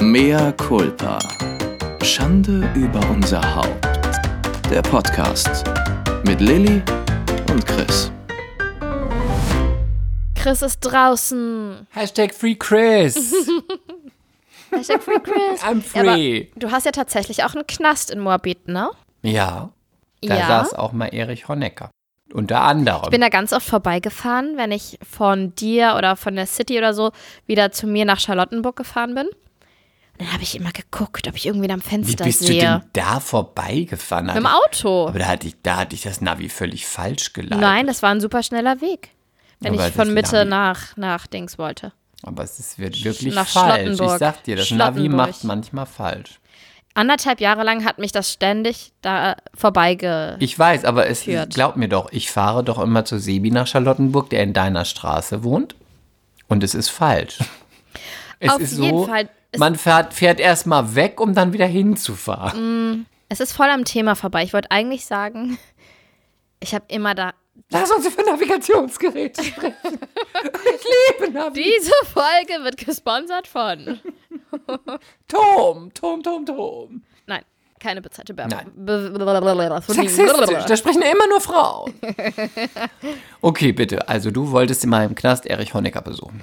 Mea culpa. Schande über unser Haupt. Der Podcast mit Lilly und Chris. Chris ist draußen. Hashtag Free Chris. Hashtag Free Chris. I'm Ja, aber free. du hast ja tatsächlich auch einen Knast in Moabit, ne? Ja, da ja. saß auch mal Erich Honecker. Unter anderem. Ich bin da ganz oft vorbeigefahren, wenn ich von dir oder von der City oder so wieder zu mir nach Charlottenburg gefahren bin. Dann habe ich immer geguckt, ob ich irgendwie am Wie Fenster bist du sehe. denn da vorbeigefahren? Mit dem Auto. Aber da hatte, ich, da hatte ich das Navi völlig falsch geleitet. Nein, das war ein super schneller Weg. Wenn Aber ich von Mitte Navi- nach, nach Dings wollte. Aber es ist, wird wirklich nach falsch. Ich sag dir, das Navi macht manchmal falsch. Anderthalb Jahre lang hat mich das ständig da vorbeige. Ich weiß, aber es Führt. glaub mir doch, ich fahre doch immer zu Sebi nach Charlottenburg, der in deiner Straße wohnt. Und es ist falsch. Es Auf ist jeden so, Fall. Man fährt, fährt erstmal weg, um dann wieder hinzufahren. Es ist voll am Thema vorbei. Ich wollte eigentlich sagen, ich habe immer da. Lass uns über Navigationsgeräte sprechen. ich liebe Navi. Diese Folge wird gesponsert von. Tom, Tom, Tom, Tom. Nein, keine bezahlte Werbung. Nein. Sexistisch, da sprechen immer nur Frauen. Okay, bitte. Also du wolltest in meinem Knast Erich Honecker besuchen.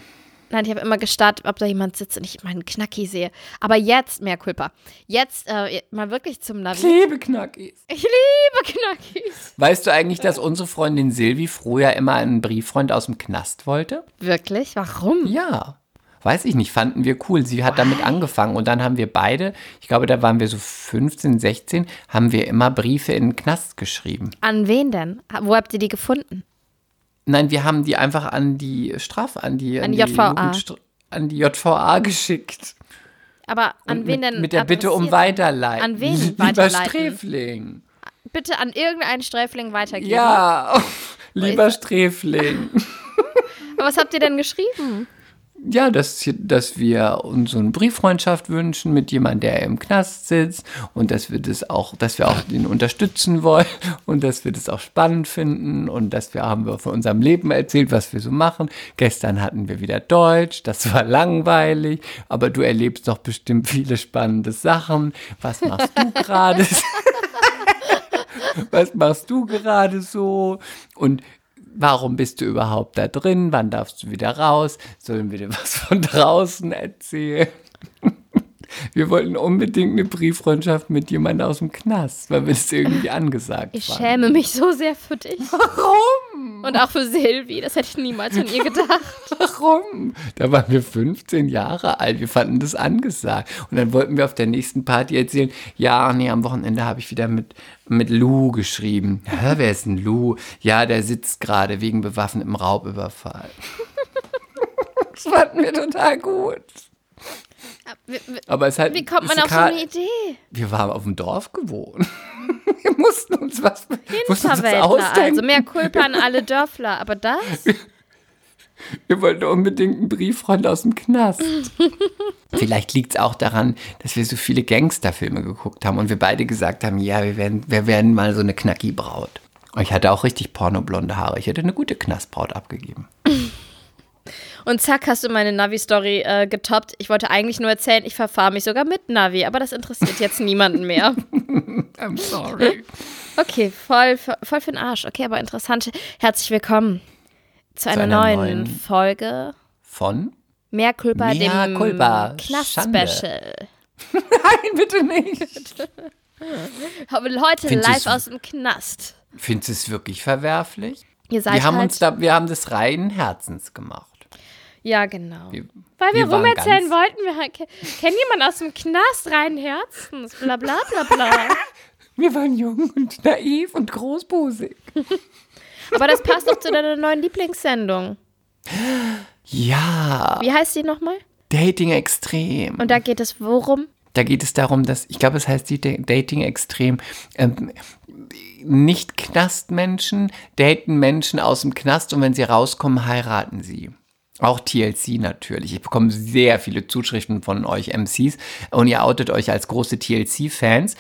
Nein, ich habe immer gestartet, ob da jemand sitzt und ich meinen Knacki sehe. Aber jetzt, mehr Culpa. Jetzt äh, mal wirklich zum Navi. Liebe Knackis. Ich liebe Knackis. Weißt du eigentlich, dass unsere Freundin Silvi früher immer einen Brieffreund aus dem Knast wollte? Wirklich? Warum? Ja. Weiß ich nicht, fanden wir cool. Sie hat damit angefangen und dann haben wir beide, ich glaube, da waren wir so 15, 16, haben wir immer Briefe in den Knast geschrieben. An wen denn? Wo habt ihr die gefunden? Nein, wir haben die einfach an die Strafe, an die, An die JVA. Jugendstra- an die JVA geschickt. Aber an Und wen mit, denn? Mit der Bitte um? Weiterleiten. An wen Lieber weiterleiten? Sträfling. Bitte an irgendeinen Sträfling weitergeben. Ja, lieber Sträfling. Aber was habt ihr denn geschrieben? Ja, dass, dass wir uns so eine Brieffreundschaft wünschen mit jemandem, der im Knast sitzt und dass wir das auch, dass wir auch den unterstützen wollen und dass wir das auch spannend finden und dass wir haben wir von unserem Leben erzählt, was wir so machen. Gestern hatten wir wieder Deutsch, das war langweilig, aber du erlebst doch bestimmt viele spannende Sachen. Was machst du gerade? was machst du gerade so? Und warum bist du überhaupt da drin? Wann darfst du wieder raus? Sollen wir dir was von draußen erzählen? Wir wollten unbedingt eine Brieffreundschaft mit jemandem aus dem Knast, weil wir es irgendwie angesagt Ich fanden. schäme mich so sehr für dich. Warum? Und auch für Silvi. Das hätte ich niemals von ihr gedacht. Warum? Da waren wir 15 Jahre alt. Wir fanden das angesagt. Und dann wollten wir auf der nächsten Party erzählen, ja, nee, am Wochenende habe ich wieder mit, mit Lou geschrieben. Hä, wer ist denn Lou? Ja, der sitzt gerade wegen bewaffnetem Raubüberfall. das fanden wir total gut. Aber es halt, wie kommt man auf so eine Idee? Wir waren auf dem Dorf gewohnt. Wir mussten uns was, mussten uns was Hinterwäldler ausdenken. also. Mehr Kulpa an alle Dörfler. Aber das? Wir wollten unbedingt einen Brieffreund aus dem Knast. Vielleicht liegt es auch daran, dass wir so viele Gangsterfilme geguckt haben und wir beide gesagt haben, ja, wir werden, wir werden mal so eine Knacki-Braut. Und ich hatte auch richtig pornoblonde Haare. Ich hätte eine gute Knastbraut abgegeben. Und zack, hast du meine Navi-Story äh, getoppt. Ich wollte eigentlich nur erzählen, ich verfahre mich sogar mit Navi. Aber das interessiert jetzt niemanden mehr. I'm sorry. Okay, voll, voll für den Arsch. Okay, aber interessant. Herzlich willkommen zu einer, einer neuen, neuen- Folge. Von? Mehr Culpa, Mea dem culpa, Knast-Special. Nein, bitte nicht. Heute Findest live aus dem Knast. Findest du es wirklich verwerflich? Wir haben halt, uns da, wir haben das reinen Herzens gemacht. Ja, genau. Wir, Weil wir, wir rumerzählen wollten, wir halt- kennt jemand aus dem Knast rein Herzens? Bla bla bla bla. Wir waren jung und naiv und großbusig. Aber das passt doch zu deiner neuen Lieblingssendung. Ja, Wie heißt die nochmal? Dating extrem. Und da geht es worum? Da geht es darum, dass, ich glaube, es heißt die Da- Dating extrem. Ähm, nicht Knastmenschen daten Menschen aus dem Knast und wenn sie rauskommen, heiraten sie. Auch TLC natürlich. Ich bekomme sehr viele Zuschriften von euch MCs und ihr outet euch als große TLC-Fans.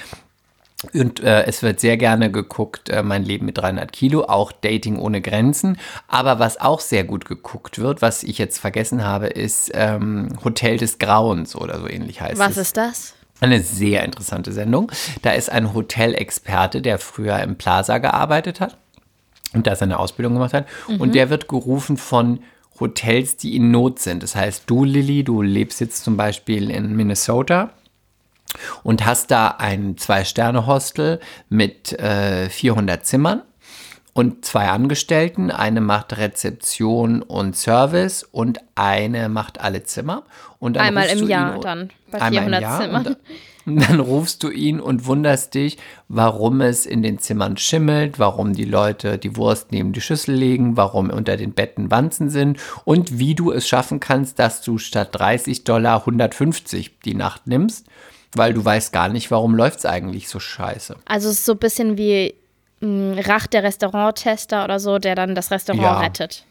Und äh, es wird sehr gerne geguckt, äh, mein Leben mit 300 Kilo, auch Dating ohne Grenzen. Aber was auch sehr gut geguckt wird, was ich jetzt vergessen habe, ist ähm, Hotel des Grauens oder so ähnlich heißt Was es. ist das? Eine sehr interessante Sendung. Da ist ein Hotelexperte, der früher im Plaza gearbeitet hat und da seine Ausbildung gemacht hat. Und der wird gerufen von Hotels, die in Not sind. Das heißt, du, Lilly, du lebst jetzt zum Beispiel in Minnesota und hast da ein Zwei-Sterne-Hostel mit äh, 400 Zimmern und zwei Angestellten. Eine macht Rezeption und Service und eine macht alle Zimmer. Und dann Einmal im du Jahr ihn- dann, bei einmal im 400 Jahr Zimmern. Und dann rufst du ihn und wunderst dich, warum es in den Zimmern schimmelt, warum die Leute die Wurst neben die Schüssel legen, warum unter den Betten Wanzen sind und wie du es schaffen kannst, dass du statt 30 Dollar 150 die Nacht nimmst, weil du weißt gar nicht, warum läuft es eigentlich so scheiße. Also es ist so ein bisschen wie mh, Rach der Restauranttester oder so, der dann das Restaurant Ja. rettet.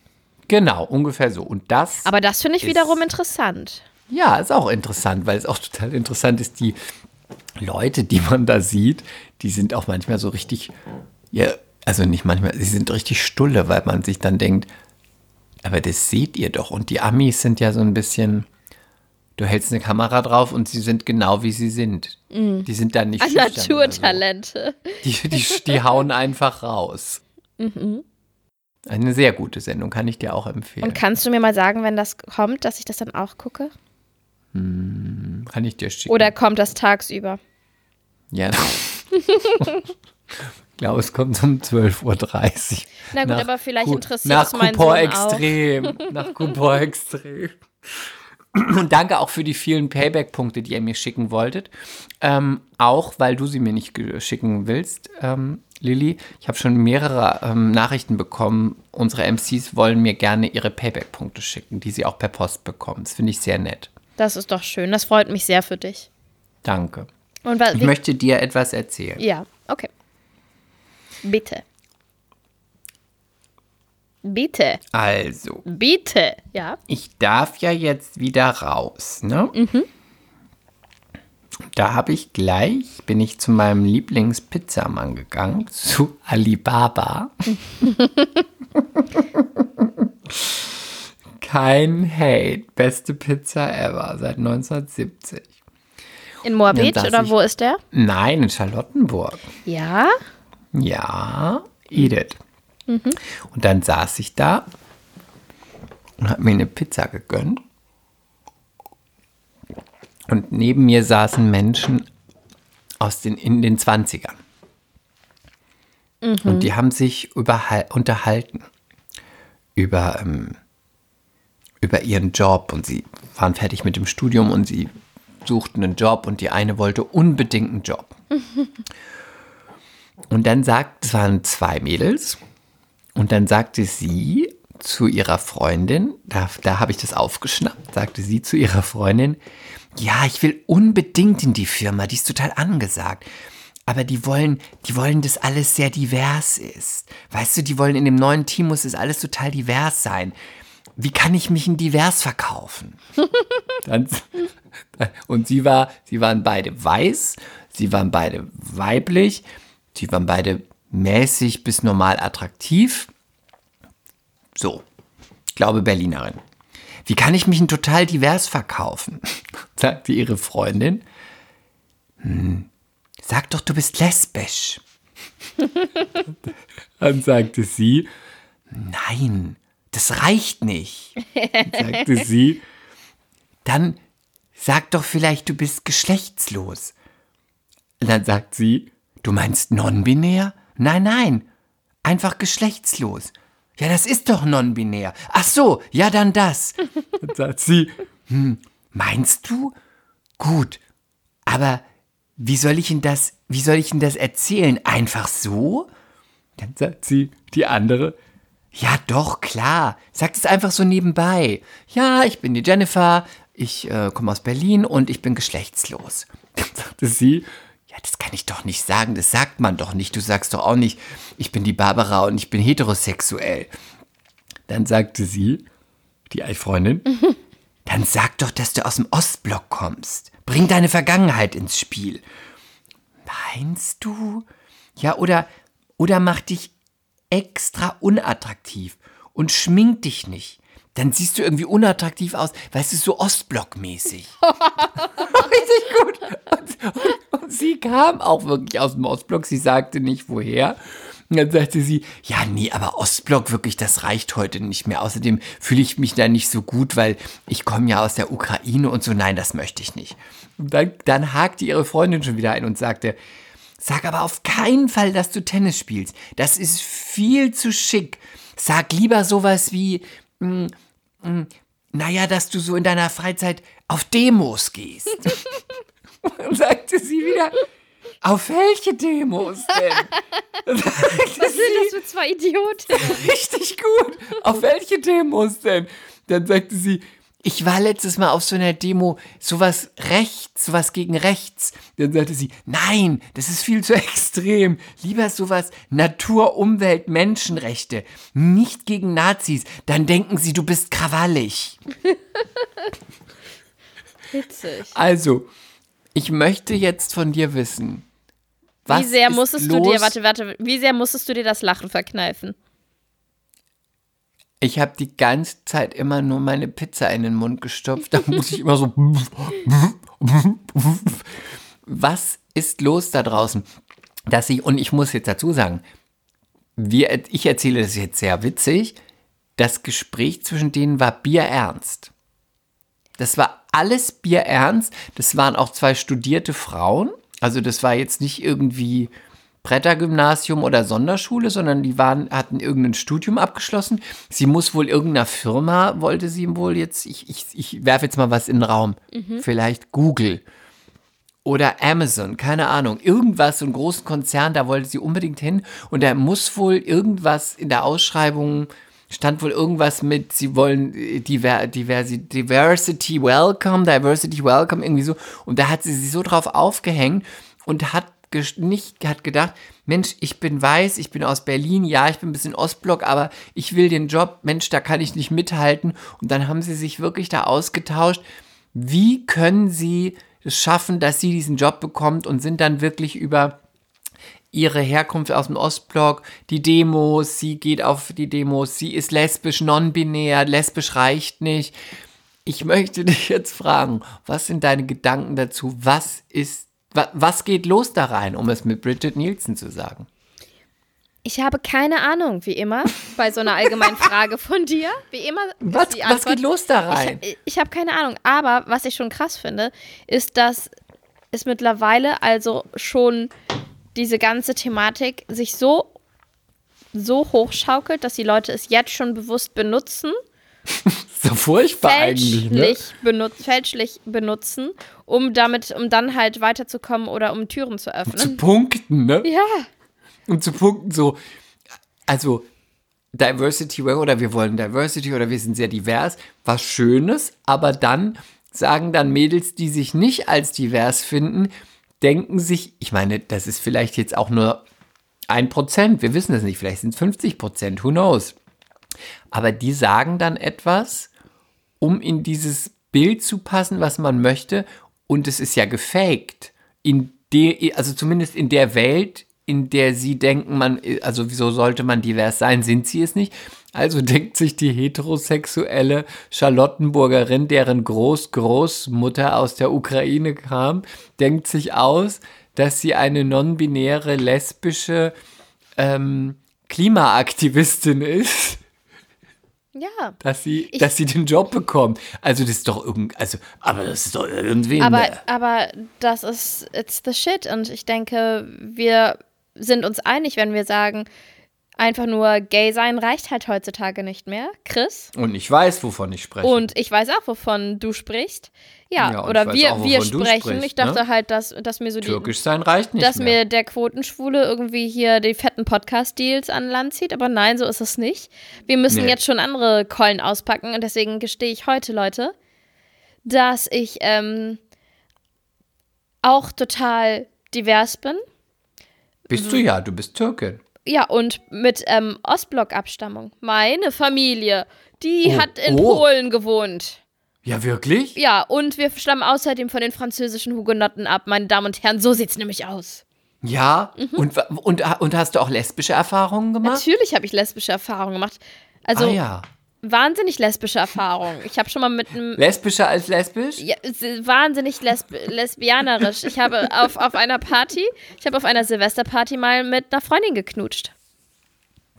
Genau, ungefähr so. Und das, Aber das finde ich wiederum interessant. ja, ist auch interessant, weil es auch total interessant ist, die Leute, die man da sieht, die sind auch manchmal so richtig, ja, also nicht manchmal, sie sind richtig stulle, weil man sich dann denkt, aber das seht ihr doch. Und die Amis sind ja so ein bisschen, du hältst eine Kamera drauf und sie sind genau wie sie sind. Die sind dann nicht An oder so. Naturtalente. Die, die, die hauen einfach raus. Eine sehr gute Sendung, kann ich dir auch empfehlen. Und kannst du mir mal sagen, wenn das kommt, dass ich das dann auch gucke? kann ich dir schicken. Oder kommt das tagsüber? Ja. ich glaube, es kommt um 12.30 Uhr. Na gut, Nach aber vielleicht interessiert es meinen Sohn auch. Extrem. Nach Coupon Extrem. Und danke auch für die vielen Payback-Punkte, die ihr mir schicken wolltet. Ähm, auch, weil du sie mir nicht schicken willst, ähm, Lilly. Ich habe schon mehrere ähm, Nachrichten bekommen. Unsere MCs wollen mir gerne ihre Payback-Punkte schicken, die sie auch per Post bekommen. Das finde ich sehr nett. Das ist doch schön. Das freut mich sehr für dich. Danke. Ich möchte dir etwas erzählen. Ja, okay. Bitte. Bitte. Also, Bitte. Ja. ich darf ja jetzt wieder raus, ne? Da habe ich gleich, bin ich zu meinem Lieblingspizzamann gegangen, zu Alibaba. Kein Hate, beste Pizza ever, seit 1970. In Moabit oder ich- wo ist der? Nein, in Charlottenburg. Ja. Ja, Edith. Und dann saß ich da und habe mir eine Pizza gegönnt. Und neben mir saßen Menschen aus den, in den 20ern. Und die haben sich überhal- unterhalten über, ähm, über ihren Job. Und sie waren fertig mit dem Studium und sie suchten einen Job und die eine wollte unbedingt einen Job. Und dann sagt, es waren zwei Mädels, und dann sagte sie zu ihrer Freundin, da, da habe ich das aufgeschnappt, sagte sie zu ihrer Freundin, ja, ich will unbedingt in die Firma, die ist total angesagt. Aber die wollen, die wollen, dass alles sehr divers ist. Weißt du, die wollen in dem neuen Team muss es alles total divers sein. Wie kann ich mich in divers verkaufen? Dann, und sie war, sie waren beide weiß, sie waren beide weiblich, sie waren beide mäßig bis normal attraktiv. So, ich glaube Berlinerin. Wie kann ich mich denn total divers verkaufen? sagte ihre Freundin. Hm, sag doch, du bist lesbisch. Dann sagte sie, nein, das reicht nicht. sagte sie, dann sag doch vielleicht, du bist geschlechtslos. Dann sagt sie, du meinst non-binär? Nein, nein, einfach geschlechtslos. Ja, das ist doch non-binär. Ach so, ja, dann das. Dann sagt sie, hm, meinst du? Gut, aber wie soll ich Ihnen das, wie soll ich Ihnen das erzählen? Einfach so? Dann sagt sie, die andere, ja doch, klar, sagt es einfach so nebenbei. Ja, ich bin die Jennifer, ich äh, komme aus Berlin und ich bin geschlechtslos. Dann sagte sie, ja, das kann ich doch nicht sagen, das sagt man doch nicht. Du sagst doch auch nicht, ich bin die Barbara und ich bin heterosexuell. Dann sagte sie, die Freundin, dann sag doch, dass du aus dem Ostblock kommst. Bring deine Vergangenheit ins Spiel. Meinst du? Ja, oder, oder mach dich extra unattraktiv und schmink dich nicht. Dann siehst du irgendwie unattraktiv aus, weißt du, so Ostblock-mäßig. Richtig gut. Und, und sie kam auch wirklich aus dem Ostblock. Sie sagte nicht woher. Und dann sagte sie, ja, nee, aber Ostblock wirklich, das reicht heute nicht mehr. Außerdem fühle ich mich da nicht so gut, weil ich komme ja aus der Ukraine und so. Nein, das möchte ich nicht. Und dann, dann hakte ihre Freundin schon wieder ein und sagte, sag aber auf keinen Fall, dass du Tennis spielst. Das ist viel zu schick. Sag lieber sowas wie, mm, mm, naja, dass du so in deiner Freizeit auf Demos gehst. und sagte sie wieder, auf welche Demos denn? Was sind das für zwei Idioten? Richtig gut. Auf welche Demos denn? Dann sagte sie, ich war letztes Mal auf so einer Demo, sowas rechts, sowas gegen rechts. Dann sagte sie, nein, das ist viel zu extrem. Lieber sowas Natur, Umwelt, Menschenrechte. Nicht gegen Nazis. Dann denken sie, du bist krawallig. Witzig. Also, ich möchte jetzt von dir wissen. Was Wie sehr musstest du dir, warte, warte, wie sehr musstest du dir das Lachen verkneifen? Ich habe die ganze Zeit immer nur meine Pizza in den Mund gestopft. Da muss ich immer so. Was ist los da draußen? Dass ich, und ich muss jetzt dazu sagen, wir, ich erzähle das jetzt sehr witzig. Das Gespräch zwischen denen war bierernst. Das war alles bierernst. Das waren auch zwei studierte Frauen. Also das war jetzt nicht irgendwie Brettergymnasium oder Sonderschule, sondern die waren, hatten irgendein Studium abgeschlossen. Sie muss wohl irgendeiner Firma, wollte sie wohl jetzt, ich, ich, ich werfe jetzt mal was in den Raum. Vielleicht Google oder Amazon, keine Ahnung. Irgendwas, so einen großen Konzern, da wollte sie unbedingt hin. Und da muss wohl irgendwas in der Ausschreibung, stand wohl irgendwas mit, sie wollen äh, Diver, Diversi, Diversity Welcome, Diversity Welcome, irgendwie so. Und da hat sie sich so drauf aufgehängt und hat nicht hat gedacht, Mensch, ich bin weiß, ich bin aus Berlin, ja, ich bin ein bisschen Ostblock, aber ich will den Job, Mensch, da kann ich nicht mithalten. Und dann haben sie sich wirklich da ausgetauscht, wie können sie es schaffen, dass sie diesen Job bekommt und sind dann wirklich über ihre Herkunft aus dem Ostblock, die Demos, sie geht auf die Demos, sie ist lesbisch, non-binär, lesbisch reicht nicht. Ich möchte dich jetzt fragen, was sind deine Gedanken dazu? Was ist, wa, was geht los da rein, um es mit Bridget Nielsen zu sagen? Ich habe keine Ahnung, wie immer, bei so einer allgemeinen Frage von dir. Wie immer. Was, was geht los da rein? Ich, ich habe keine Ahnung. Aber was ich schon krass finde, ist, dass es mittlerweile also schon diese ganze Thematik sich so, so hochschaukelt, dass die Leute es jetzt schon bewusst benutzen, so furchtbar eigentlich, ne? fälschlich, benut fälschlich benutzen, um damit, um dann halt weiterzukommen oder um Türen zu Zu öffnen. punkten, ne? ja. um zu punkten, so, also Diversity oder wir wollen Diversity oder wir sind sehr divers, was Schönes, aber dann sagen dann Mädels, die sich nicht als divers finden, denken sich, ich meine, das ist vielleicht jetzt auch nur ein Prozent, wir wissen es nicht, vielleicht sind es 50 Prozent, who knows. Aber die sagen dann etwas, um in dieses Bild zu passen, was man möchte, und es ist ja gefaked. In de, also zumindest in der Welt, in der sie denken, man, also wieso sollte man divers sein, sind sie es nicht. Also denkt sich die heterosexuelle Charlottenburgerin, deren Groß-Großmutter aus der Ukraine kam, denkt sich aus, dass sie eine non-binäre, lesbische ähm, Klimaaktivistin ist Ja. dass sie, dass sie den Job bekommt. Also das ist doch irgend, also, aber das ist doch irgendwie. Aber, aber das ist, it's the shit. Und ich denke, wir sind uns einig, wenn wir sagen, einfach nur gay sein reicht halt heutzutage nicht mehr. Chris? Und ich weiß, wovon ich spreche. Und ich weiß auch, wovon du sprichst. Ja, Ja, oder wir, auch, wir sprechen. sprichst, ich dachte ne? halt, dass, dass mir so die. Türkisch sein reicht nicht dass mehr. mir der Quotenschwule irgendwie hier die fetten Podcast-Deals an Land zieht, aber nein, so ist es nicht. Wir müssen Nee. jetzt schon andere Keulen auspacken und deswegen gestehe ich heute, Leute, dass ich ähm, auch total divers bin. Bist du ja, du bist Türkin. Ja, und mit ähm, Ostblock-Abstammung. Meine Familie, die Oh, hat in oh. Polen gewohnt. Ja, wirklich? Ja, und wir stammen außerdem von den französischen Hugenotten ab, meine Damen und Herren. So sieht's nämlich aus. Ja? Mhm. Und, und, und hast du auch lesbische Erfahrungen gemacht? Natürlich habe ich lesbische Erfahrungen gemacht. Also ah ja. Wahnsinnig lesbische Erfahrungen. Ich habe schon mal mit einem Lesbischer als lesbisch? ja, wahnsinnig lesb lesbianerisch. Ich habe auf, auf einer Party, ich habe auf einer Silvesterparty mal mit einer Freundin geknutscht.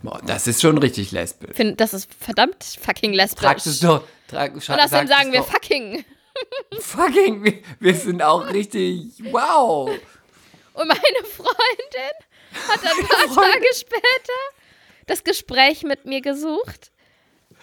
Boah, das ist schon richtig lesbisch. Find, das ist verdammt fucking lesbisch. Trag es doch. Trag, Und außerdem sagen wir fucking. Fucking, wir, wir sind auch richtig. Wow. Und meine Freundin hat ein paar Tage später das Gespräch mit mir gesucht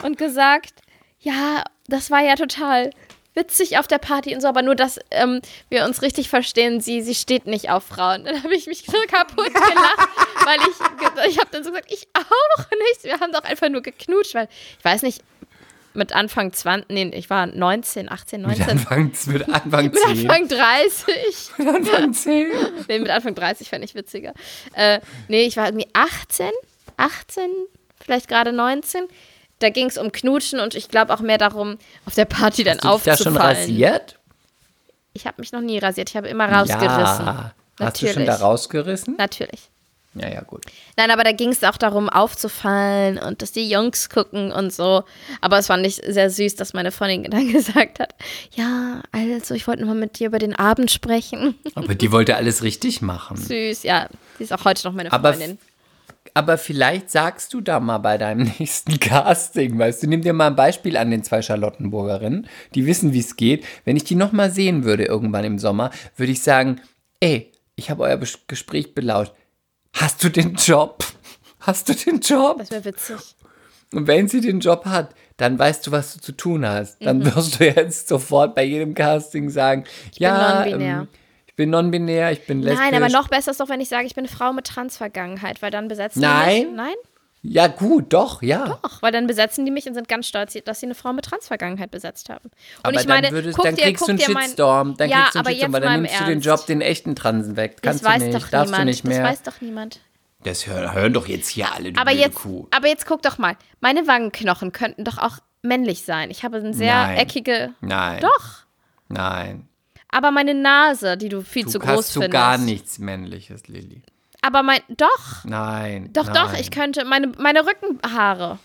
und gesagt, ja, das war ja total witzig auf der Party und so, aber nur, dass ähm, wir uns richtig verstehen, sie, sie steht nicht auf Frauen. Dann habe ich mich so kaputt gelacht, weil ich, ich habe dann so gesagt, ich auch nicht. Wir haben doch einfach nur geknutscht, weil ich weiß nicht, mit Anfang 20, nee, ich war 19, 18, Mit 19, Anfang, mit Anfang mit 10. Anfang 30. Mit Anfang 10. Nee, mit Anfang 30 fände ich witziger. Äh, nee, ich war irgendwie 18, 18, vielleicht gerade 19. Da ging es um Knutschen und ich glaube auch mehr darum, auf der Party dann Hast du dich da schon aufzufallen. rasiert? Ich habe mich noch nie rasiert, ich habe immer rausgerissen. Ja. Hast du schon da rausgerissen? Natürlich. Ja, ja, gut. Nein, aber da ging es auch darum, aufzufallen und dass die Jungs gucken und so. Aber es fand ich sehr süß, dass meine Freundin dann gesagt hat, ja, also ich wollte mal mit dir über den Abend sprechen. Aber die wollte alles richtig machen. Süß, ja. Sie ist auch heute noch meine Freundin. Aber vielleicht sagst du da mal bei deinem nächsten Casting, weißt du, nimm dir mal ein Beispiel an den zwei Charlottenburgerinnen, die wissen, wie es geht. Wenn ich die noch mal sehen würde irgendwann im Sommer, würde ich sagen, ey, ich habe euer Gespräch belauscht. Hast du den Job? Hast du den Job? Das wäre witzig. Und wenn sie den Job hat, dann weißt du, was du zu tun hast. Dann Mhm. wirst du jetzt sofort bei jedem Casting sagen, ja, non-binär. ähm, ich bin non-binär, ich bin lesbisch. Nein, aber noch besser ist doch, wenn ich sage, ich bin eine Frau mit Transvergangenheit, weil dann besetzen Nein. die mich. Nein? Ja, gut, doch, ja. Doch, weil dann besetzen die mich und sind ganz stolz, dass sie eine Frau mit Transvergangenheit besetzt haben. Und Aber ich meine, dann, würdest, guck dann dir, kriegst du einen Shitstorm. Dann Ja, kriegst du einen Shitstorm, weil dann nimmst du den. Job den echten Transen weg. das Kannst weiß du nicht, doch darfst niemand. du nicht mehr. Das weiß doch niemand. Das hören, hören doch jetzt hier alle, du Aber jetzt, Kuh. aber jetzt guck doch mal. Meine Wangenknochen könnten doch auch männlich sein. Ich habe eine sehr Nein. eckige. Nein. Doch. Nein. Aber meine Nase, die du viel Du zu groß hast so findest. gar nichts Männliches, Lilly. Aber mein. Doch. Nein. Doch, nein. doch. Ich könnte. Meine, meine Rückenhaare.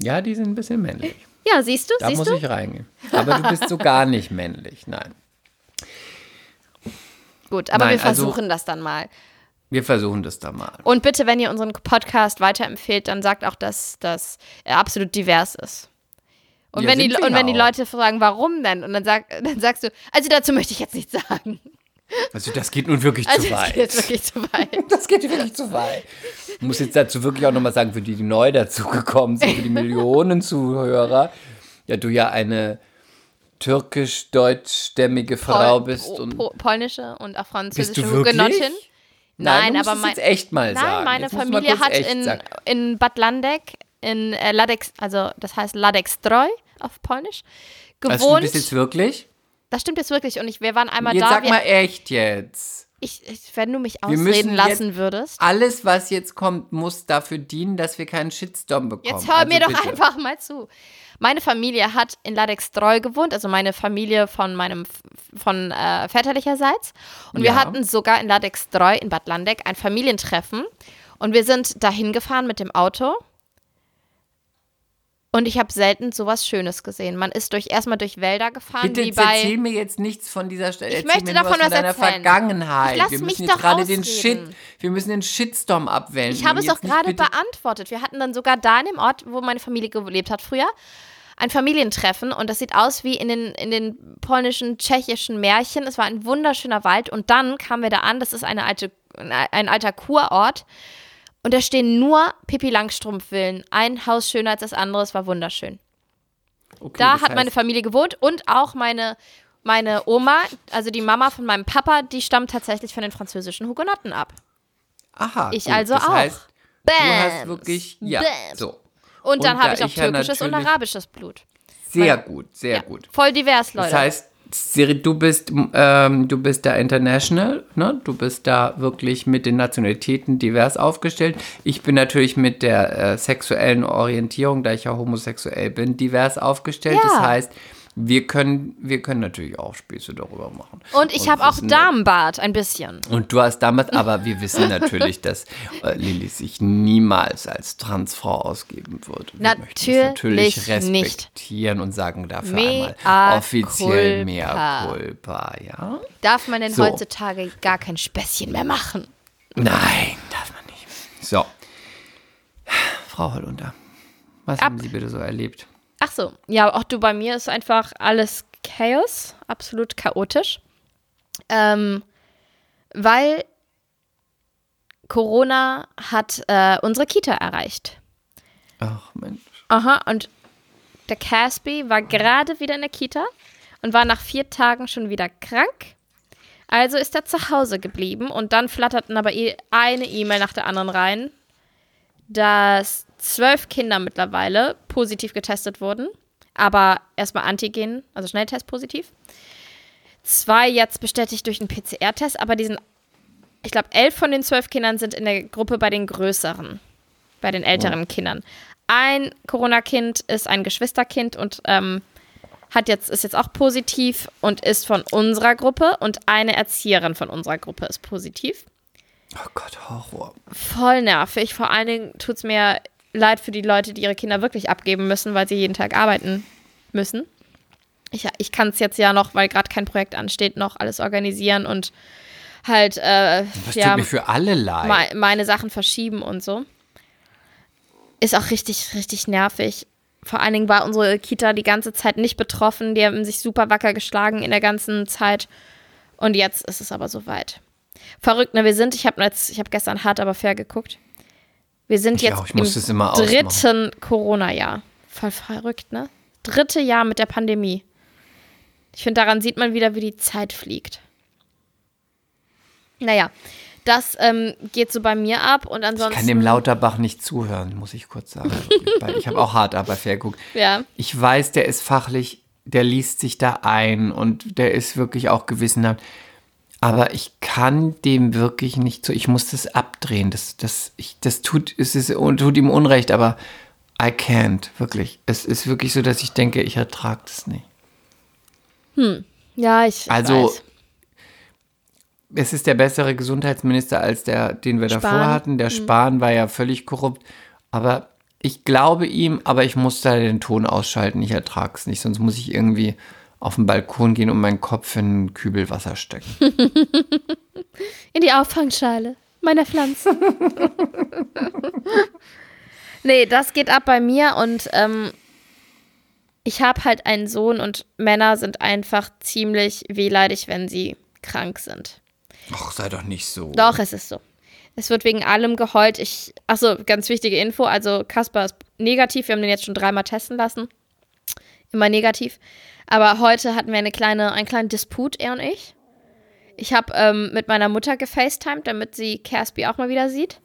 Ja, die sind ein bisschen männlich. Ja, siehst du? Da siehst muss du? ich reingehen. Aber du bist so gar nicht männlich. Nein. Gut, aber Nein, wir also- versuchen das dann mal. Wir versuchen das da mal. Und bitte, wenn ihr unseren Podcast weiterempfehlt, dann sagt auch, dass das absolut divers ist. Und, Ja, wenn die, und wenn die. Leute fragen, warum denn? Und dann, sag, dann sagst du, also dazu möchte ich jetzt nichts sagen. Also das geht nun wirklich Also zu das weit. geht jetzt wirklich zu weit. Das geht wirklich zu weit. Ich muss jetzt dazu wirklich auch nochmal sagen, für die, die neu dazugekommen sind, für die Millionen Zuhörer, ja, du ja eine türkisch-deutschstämmige Frau bist. Po- Und po- polnische und auch bist französische du wirklich? Hugenottin. Nein, du musst aber mein, jetzt echt mal nein, sagen. meine Jetzt Familie hat in, sagen. in Bad Landeck, in äh, Ladex, also das heißt Ladekstroj auf Polnisch, gewohnt. bist jetzt wirklich? das stimmt jetzt wirklich. Und ich, wir waren einmal Jetzt da. sag wir, mal echt jetzt. ich, ich, wenn du mich Wir ausreden lassen jetzt- würdest. Alles, was jetzt kommt, muss dafür dienen, dass wir keinen Shitstorm bekommen. Jetzt hör also mir doch bitte. einfach mal zu. Meine Familie hat in Ladekstroj gewohnt, also meine Familie von meinem von äh, väterlicherseits. Und wir Ja. hatten sogar in Ladekstroj in Bad Landeck ein Familientreffen. Und wir sind dahin gefahren mit dem Auto. Und ich habe selten sowas Schönes gesehen. Man ist durch erstmal durch Wälder gefahren, Bitte wie bei. erzähl mir jetzt nichts von dieser Stelle. Ich möchte davon was was deiner erzählen. Vergangenheit. Wir mich müssen jetzt doch gerade den Shit, wir müssen den Shitstorm abwählen. Ich habe es doch nicht gerade beantwortet. Wir hatten dann sogar da in dem Ort, wo meine Familie gelebt hat früher, ein Familientreffen und das sieht aus wie in den, in den polnischen, tschechischen Märchen. Es war ein wunderschöner Wald und dann kamen wir da an, das ist eine alte, ein alter Kurort und da stehen nur Pippi Langstrumpf-Villen. Ein Haus schöner als das andere, es war wunderschön. Okay, Da hat meine heißt, Familie gewohnt und auch meine, meine Oma, also die Mama von meinem Papa, die stammt tatsächlich von den französischen Hugenotten ab. Aha, ich gut, also das auch. Heißt, du hast Bams. wirklich, ja, Bams. so. Und dann Und habe da ich auch ich ja türkisches und arabisches Blut. Sehr Mein- gut, sehr Ja, gut. Voll divers, Leute. Das heißt, Siri, du bist, ähm, du bist da international, ne? Du bist da wirklich mit den Nationalitäten divers aufgestellt. Ich bin natürlich mit der äh, sexuellen Orientierung, da ich ja homosexuell bin, divers aufgestellt. Ja. Das heißt, Wir können, wir können natürlich auch Späße darüber machen. Und ich habe auch Damenbart, ein bisschen. Und du hast damals, aber wir wissen natürlich, dass äh, Lilly sich niemals als Transfrau ausgeben wird. Wir Natürlich natürlich nicht. respektieren und sagen dafür Mea einmal offiziell culpa. mehr Culpa, ja? Darf man denn So. heutzutage gar kein Späßchen mehr machen? Nein, darf man nicht. So. Frau Hollunder, was haben Sie bitte so erlebt? Ach so, ja, auch du, bei mir ist einfach alles Chaos, absolut chaotisch. Ähm, weil Corona hat äh, unsere Kita erreicht. Ach Mensch. Aha, und der Casby war gerade wieder in der Kita und war nach vier Tagen schon wieder krank. Also ist er zu Hause geblieben und dann flatterten aber eh eine E-Mail nach der anderen rein, dass zwölf Kinder mittlerweile positiv getestet wurden, aber erstmal Antigen, also Schnelltest positiv. Zwei jetzt bestätigt durch einen PCR-Test, aber diesen, ich glaube, elf von den zwölf Kindern sind in der Gruppe bei den größeren, bei den älteren Kindern. Ein Corona-Kind ist ein Geschwisterkind und ähm, hat jetzt, ist jetzt auch positiv und ist von unserer Gruppe und eine Erzieherin von unserer Gruppe ist positiv. Oh Gott, Horror. Voll nervig. Vor allen Dingen tut es mir leid für die Leute, die ihre Kinder wirklich abgeben müssen, weil sie jeden Tag arbeiten müssen. Ich, ich kann es jetzt ja noch, weil gerade kein Projekt ansteht, noch alles organisieren und halt äh, Das ja, tut mir für alle leid. mei- meine Sachen verschieben und so. Ist auch richtig, richtig nervig. Vor allen Dingen war unsere Kita die ganze Zeit nicht betroffen. Die haben sich super wacker geschlagen in der ganzen Zeit. Und jetzt ist es aber soweit. Verrückt, ne? Wir sind, ich habe jetzt, ich habe gestern hart aber fair geguckt. Wir sind Ich jetzt auch, im dritten Corona-Jahr. Voll verrückt, ne? Dritte Jahr mit der Pandemie. Ich finde, daran sieht man wieder, wie die Zeit fliegt. Naja, das ähm, geht so bei mir ab und ansonsten. Ich kann dem Lauterbach nicht zuhören, muss ich kurz sagen. Ich habe auch hart aber fair geguckt. Ja. Ich weiß, der ist fachlich, der liest sich da ein und der ist wirklich auch gewissenhaft. Aber ich kann dem wirklich nicht so. Ich muss das abdrehen. Das, das, ich, das tut, es ist, tut ihm Unrecht, aber I can't, wirklich. Es ist wirklich so, dass ich denke, ich ertrage das nicht. Ja, ich Also, weiß. Es ist der bessere Gesundheitsminister als der, den wir davor Spahn. hatten. Der Spahn war ja völlig korrupt. Aber ich glaube ihm, aber ich muss da den Ton ausschalten. Ich ertrage es nicht. Sonst muss ich irgendwie auf den Balkon gehen und meinen Kopf in einen Kübel Wasser stecken. In die Auffangschale meiner Pflanzen. nee, das geht ab bei mir und ähm, ich habe halt einen Sohn und Männer sind einfach ziemlich wehleidig, wenn sie krank sind. Ach, sei doch nicht so. Doch, es ist so. Es wird wegen allem geheult. Ich, achso, ganz wichtige Info. Also Kaspar ist negativ. Wir haben den jetzt schon dreimal testen lassen. Immer negativ. Aber heute hatten wir eine kleine, einen kleinen Disput, er und ich. Ich habe ähm, mit meiner Mutter gefacetimed, damit sie Caspi auch mal wieder sieht.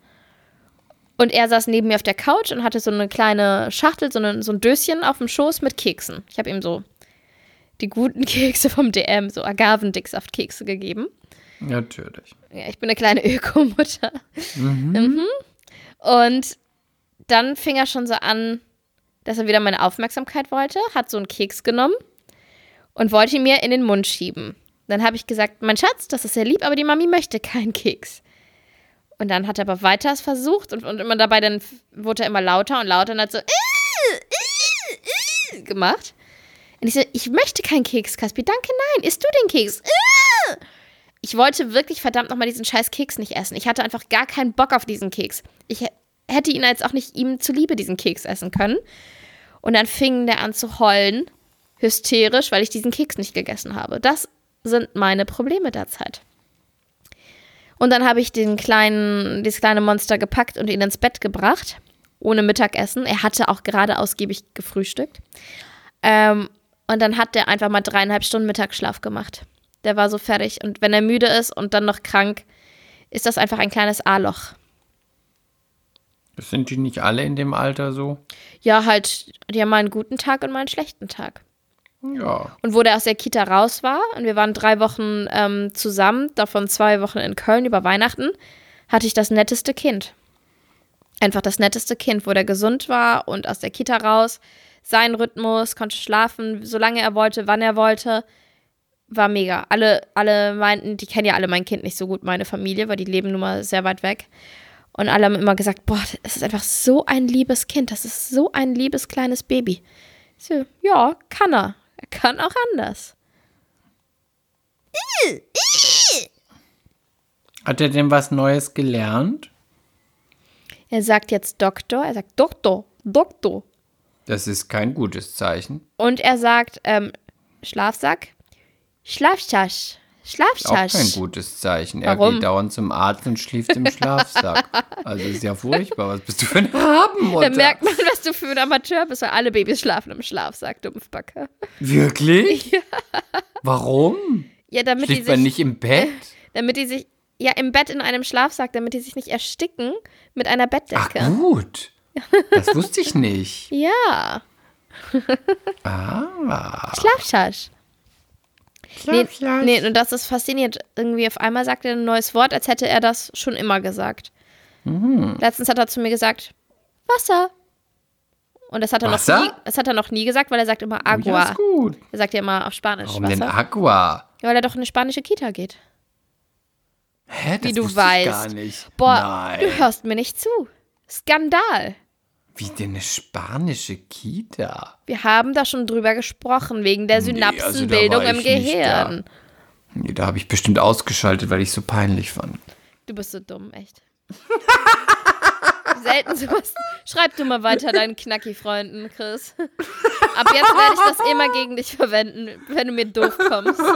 Und er saß neben mir auf der Couch und hatte so eine kleine Schachtel, so, eine, so ein Döschen auf dem Schoß mit Keksen. Ich habe ihm so die guten Kekse vom DM, so Agavendicksaftkekse gegeben. Natürlich. Ja, ich bin eine kleine Ökomutter. Mhm. Und dann fing er schon so an, dass er wieder meine Aufmerksamkeit wollte, hat so einen Keks genommen und wollte ihn mir in den Mund schieben. Dann habe ich gesagt, mein Schatz, das ist sehr lieb, aber die Mami möchte keinen Keks. Und dann hat er aber weiter versucht und, und immer dabei, dann wurde er immer lauter und lauter und hat so "Äh, äh, äh", gemacht. Und ich so, ich möchte keinen Keks, Kaspi. Danke, nein, isst du den Keks? Ich wollte wirklich verdammt nochmal diesen scheiß Keks nicht essen. Ich hatte einfach gar keinen Bock auf diesen Keks. Ich hätte ihn jetzt auch nicht ihm zuliebe diesen Keks essen können. Und dann fing der an zu heulen, hysterisch, weil ich diesen Keks nicht gegessen habe. Das sind meine Probleme derzeit. Und dann habe ich den kleinen, dieses kleine Monster gepackt und ihn ins Bett gebracht, ohne Mittagessen. Er hatte auch gerade ausgiebig gefrühstückt. Ähm, und dann hat der einfach mal dreieinhalb Stunden Mittagsschlaf gemacht. Der war so fertig. Und wenn er müde ist und dann noch krank, ist das einfach ein kleines A-Loch. Sind die nicht alle in dem Alter so? Ja, halt, die haben mal einen guten Tag und mal einen schlechten Tag. Ja. Und wo der aus der Kita raus war, und wir waren drei Wochen ähm, zusammen, davon zwei Wochen in Köln über Weihnachten, hatte ich das netteste Kind. Einfach das netteste Kind, wo der gesund war und aus der Kita raus, seinen Rhythmus, konnte schlafen, solange er wollte, wann er wollte. War mega. Alle, alle meinten, die kennen ja alle mein Kind nicht so gut, meine Familie, weil die leben nun mal sehr weit weg. Und alle haben immer gesagt, boah, das ist einfach so ein liebes Kind, das ist so ein liebes kleines Baby. So, ja, kann er. Er kann auch anders. Hat er denn was Neues gelernt? Er sagt jetzt Doktor, er sagt Doktor, Doktor. Das ist kein gutes Zeichen. Und er sagt ähm, Schlafsack, Schlafschasch, Ist auch kein Schlafschasch. gutes Zeichen. Er Warum? geht dauernd zum Arzt und schläft im Schlafsack. Also ist ja furchtbar. Was bist du für ein Rabenmutter? Da merkt man, was du für ein Amateur bist, weil alle Babys schlafen im Schlafsack, Dumpfbacke. Wirklich? Warum? Ja, damit die Schläft man sich, nicht im Bett? damit die sich, ja, im Bett in einem Schlafsack, damit die sich nicht ersticken mit einer Ach Bettdecke. gut. Das wusste ich nicht. Ja, Ah. Schlafschasch. Nee, Schlaf, nee, und das ist faszinierend. Irgendwie auf einmal sagt er ein neues Wort, als hätte er das schon immer gesagt. Mhm. Letztens hat er zu mir gesagt, Wasser. Und das hat er, Wasser? noch nie, das hat er noch nie gesagt, weil er sagt immer Ja, Agua. ist gut. er sagt ja immer auf Spanisch Warum denn Wasser. Aqua? Ja, weil er doch in eine spanische Kita geht. Hä, das Wie du wusste ich gar weißt. nicht. Boah, Nein. du hörst mir nicht zu. Skandal. Wie denn eine spanische Kita? Wir haben da schon drüber gesprochen, wegen der Nee, also da Synapsenbildung im Gehirn. Nee, da habe ich bestimmt ausgeschaltet, weil ich so peinlich fand. Du bist so dumm, echt. Selten sowas. Schreib du mal weiter deinen Knacki-Freunden, Chris. Ab jetzt werde ich das immer gegen dich verwenden, wenn du mir doof kommst.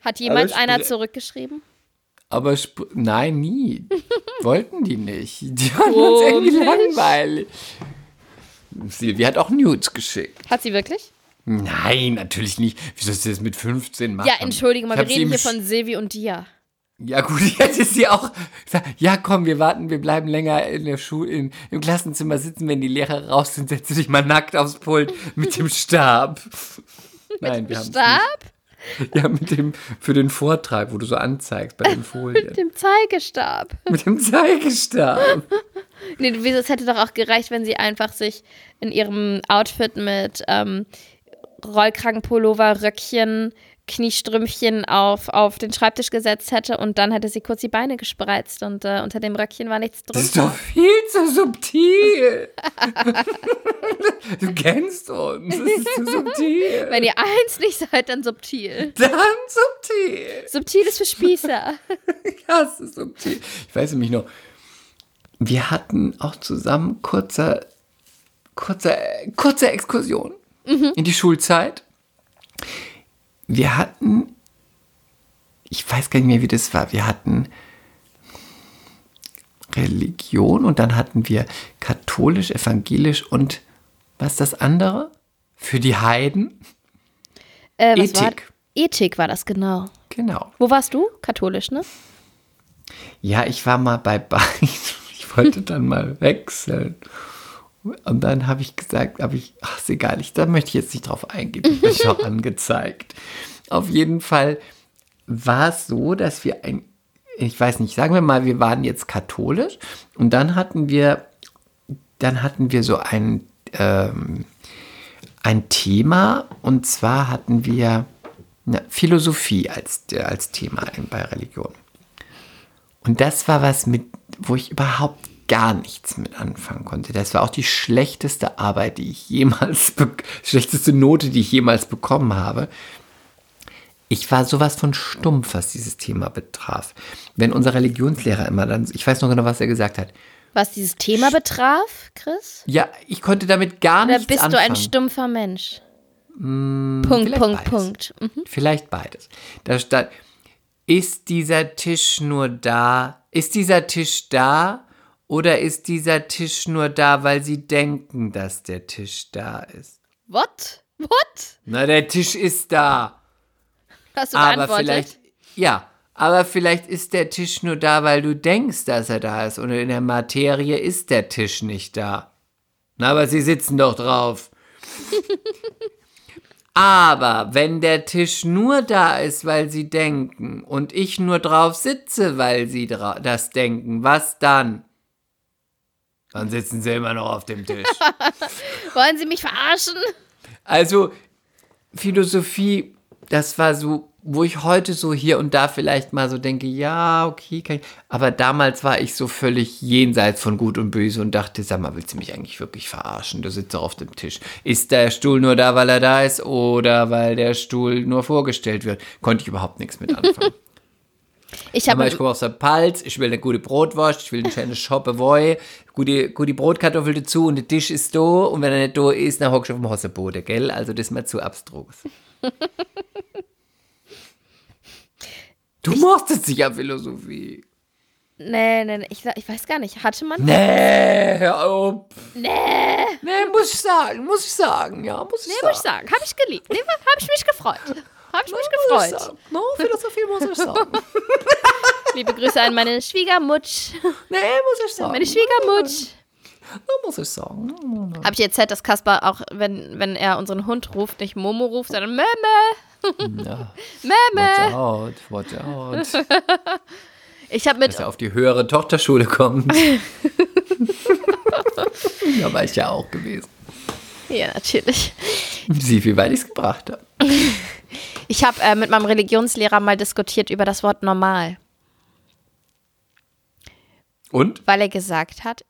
Hat jemals einer zurückgeschrieben? Aber sp- nein, nie. Wollten die nicht. Die waren uns irgendwie Komisch. langweilig. Silvia hat auch Nudes geschickt. Hat sie wirklich? Nein, natürlich nicht. Wie soll sie das mit 15 machen? Ja, entschuldige mal, wir reden hier von Silvi und dir. Ja gut, jetzt ist sie auch. Ja, komm, wir warten, wir bleiben länger in der Schule, in, im Klassenzimmer sitzen, wenn die Lehrer raus sind, setz dich mal nackt aufs Pult mit dem Stab. Nein, wir haben Stab? Ja, mit dem für den Vortrag, wo du so anzeigst bei den Folien. Mit dem Zeigestab. mit dem Zeigestab. Nee, wieso, es hätte doch auch gereicht, wenn sie einfach sich in ihrem Outfit mit ähm, Rollkragenpullover, Röckchen, Kniestrümpfchen auf, auf den Schreibtisch gesetzt hätte und dann hätte sie kurz die Beine gespreizt und äh, unter dem Röckchen war nichts Das drin. ist doch viel zu subtil. du kennst uns. Das ist zu subtil. Wenn ihr eins nicht seid, dann subtil. Dann subtil. Subtil ist für Spießer. Ja, es ist subtil. Ich weiß nämlich noch, wir hatten auch zusammen kurze, kurze, kurze Exkursion in die Schulzeit. Wir hatten, ich weiß gar nicht mehr, wie das war, wir hatten Religion und dann hatten wir katholisch, evangelisch und was ist das andere? Für die Heiden? Äh, was War? Ethik. Ethik war das, genau. Genau. Wo warst du? Katholisch, ne? Ja, ich war mal bei beiden. Ich wollte dann mal wechseln. Und dann habe ich gesagt, habe ich, ach, ist egal, ich, da möchte ich jetzt nicht drauf eingehen. Ich bin schon angezeigt. Auf jeden Fall war es so, dass wir ein, ich weiß nicht, sagen wir mal, wir waren jetzt katholisch und dann hatten wir, dann hatten wir so ein, ähm, ein Thema und zwar hatten wir na, Philosophie als, als Thema bei Religion. Und das war was mit, wo ich überhaupt gar nichts mit anfangen konnte. Das war auch die schlechteste Arbeit, die ich jemals, schlechteste Note, die ich jemals bekommen habe. Ich war sowas von stumpf, was dieses Thema betraf. Wenn unser Religionslehrer immer dann, ich weiß noch genau, was er gesagt hat. Was dieses Thema betraf, Chris? Ja, ich konnte damit gar Oder nichts bist anfangen. du ein stumpfer Mensch? Punkt, vielleicht Punkt, beides. Punkt. Mhm. Vielleicht beides. Da stand, ist dieser Tisch nur da? Ist dieser Tisch da? Oder ist dieser Tisch nur da, weil sie denken, dass der Tisch da ist? What? What? Na, der Tisch ist da. Hast du aber geantwortet? vielleicht, ja, aber vielleicht ist der Tisch nur da, weil du denkst, dass er da ist. Und in der Materie ist der Tisch nicht da. Na, aber sie sitzen doch drauf. aber wenn der Tisch nur da ist, weil sie denken, und ich nur drauf sitze, weil sie dra das denken, was dann? Dann sitzen sie immer noch auf dem Tisch. Wollen Sie mich verarschen? Also, Philosophie, das war so, wo ich heute so hier und da vielleicht mal so denke, ja, okay, kann ich. Aber damals war ich so völlig jenseits von Gut und Böse und dachte, sag mal, willst du mich eigentlich wirklich verarschen? Du sitzt doch auf dem Tisch. Ist der Stuhl nur da, weil er da ist oder weil der Stuhl nur vorgestellt wird? Konnte ich überhaupt nichts mit anfangen. Ich habe ich komme aus der Palz, ich will eine gute Brotwurst, ich will eine schöne Schoppe Woi, gute, gute Brotkartoffel dazu und der Tisch ist da und wenn er nicht da ist, dann hockst du auf dem Hosseboden, gell? Also das ist mir zu abstrus. Du machst jetzt sicher Philosophie. Nee, nee, nee, ich, ich weiß gar nicht. Hatte man? Nee, hör auf. Nee. Nee, muss ich sagen, muss ich sagen, ja, muss ich Nee, sagen. muss ich sagen. Habe ich geliebt. Nee, habe ich mich gefreut. Habe ich mich gefreut. No, Philosophie muss ich sagen. Liebe Grüße an meine Schwiegermutsch. Nee, muss ich sagen. Meine Schwiegermutsch. No, muss ich sagen. Habe ich erzählt, dass Kaspar auch, wenn, wenn er unseren Hund ruft, nicht Momo ruft, sondern Meme. Ja, Meme. watch out, watch out. Ich habe mit dass er auf die höhere Tochterschule kommt. da war ich ja auch gewesen. Ja, natürlich. Sieh, wie weit ich es gebracht habe. Ich habe äh, mit meinem Religionslehrer mal diskutiert über das Wort normal, Und? weil er gesagt hat,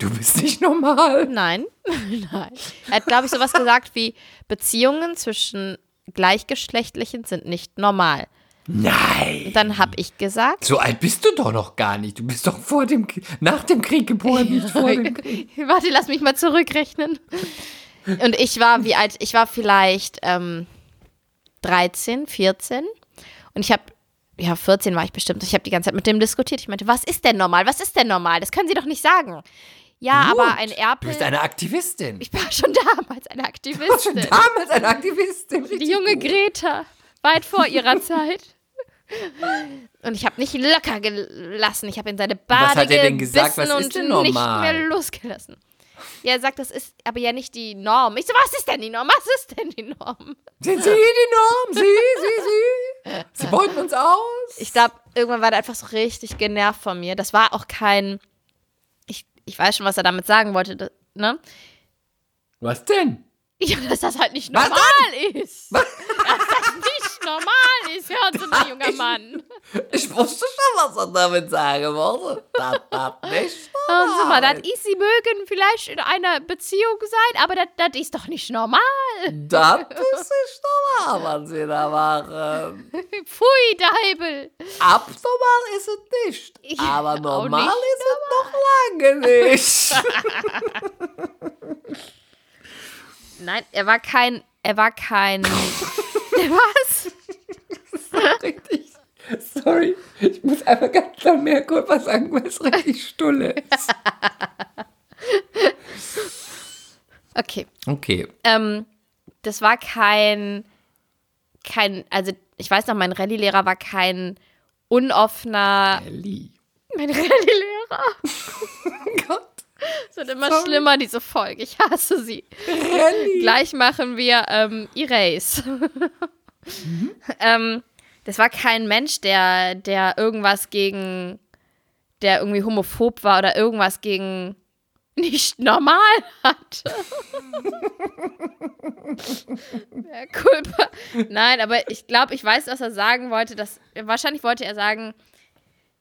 Du bist nicht normal. nein, nein. Er hat, glaube ich, sowas gesagt wie, Beziehungen zwischen Gleichgeschlechtlichen sind nicht normal. Nein. Und dann habe ich gesagt, So alt bist du doch noch gar nicht. Du bist doch vor dem, nach dem Krieg geboren, nicht vor dem Krieg. warte, lass mich mal zurückrechnen. Und ich war, wie alt, ich war vielleicht ähm, 13, 14 und ich habe, ja, 14 war ich bestimmt. Ich habe die ganze Zeit mit dem diskutiert. Ich meinte, was ist denn normal? Was ist denn normal? Das können Sie doch nicht sagen. Ja, Gut. aber ein Du Erpel. bist eine Aktivistin. Ich war schon damals eine Du Aktivistin. warst damals eine Aktivistin. Die junge Greta, weit vor ihrer Zeit. Und ich habe nicht locker gelassen. Ich habe in seine Bade Was hat er denn gesagt? Was ist und denn nicht normal? mehr losgelassen. Ja, er sagt, das ist aber ja nicht die Norm. Ich so, was ist denn die Norm? Was ist denn die Norm? Sind Sie die Norm? Sie, Sie, Sie? Sie beuten uns aus? Ich glaube, irgendwann war er einfach so richtig genervt von mir. Das war auch kein. Ich, ich weiß schon, was er damit sagen wollte, ne? Was denn? Ja, dass das halt nicht Was normal ist. Dass das nicht normal ist, hören Sie mal, junger Mann. Ich wusste schon, was er damit sagen wollte. Das, das nicht Hören Sie mal, das normal. ist, Sie mögen vielleicht in einer Beziehung sein, aber das, das ist doch nicht normal. Das ist nicht normal, was Sie da machen. Pfui, Deibel. Abnormal ist es nicht. Aber normal nicht ist es noch lange nicht. Nein, er war kein, er war kein, was? richtig. Sorry, ich muss einfach ganz klar mehr Kurva sagen, weil es richtig stulle ist. Okay, Okay. ähm, das war kein, kein, also ich weiß noch, mein Rallye-Lehrer war kein unoffener, Ellie. mein Rallye-Lehrer. Gott. Es wird immer Sorry. schlimmer, diese Folge. Ich hasse sie. Ellie. Gleich machen wir ähm, Erase. ähm, das war kein Mensch, der, der irgendwas gegen, der irgendwie homophob war oder irgendwas gegen nicht normal hatte. ja, Culpa. Nein, aber ich glaube, ich weiß, was er sagen wollte. Dass, wahrscheinlich wollte er sagen,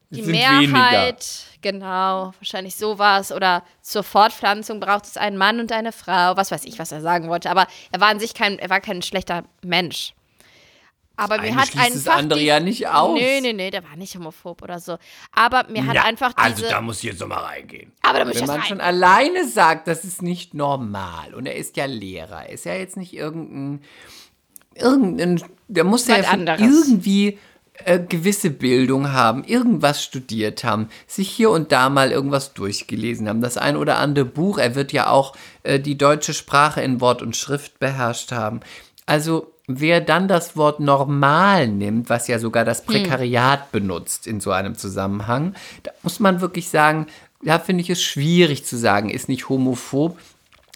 die Mehrheit, genau, wahrscheinlich sowas. Oder zur Fortpflanzung braucht es einen Mann und eine Frau. Was weiß ich, was er sagen wollte. Aber er war an sich kein, er war kein schlechter Mensch. Aber mir hat einfach. das andere ja nicht aus. Nee, nee, nee, der war nicht homophob oder so. Aber mir hat Ja, einfach also diese. da muss ich jetzt noch mal reingehen. aber da muss ich Wenn jetzt man rein. schon alleine sagt, das ist nicht normal und er ist ja Lehrer, er ist ja jetzt nicht irgendein, irgendein der muss ja irgendwie äh, gewisse Bildung haben, irgendwas studiert haben, sich hier und da mal irgendwas durchgelesen haben, das ein oder andere Buch, er wird ja auch äh, die deutsche Sprache in Wort und Schrift beherrscht haben. Also wer dann das Wort normal nimmt, was ja sogar das Prekariat benutzt in so einem Zusammenhang, da muss man wirklich sagen, da finde ich es schwierig zu sagen, ist nicht homophob.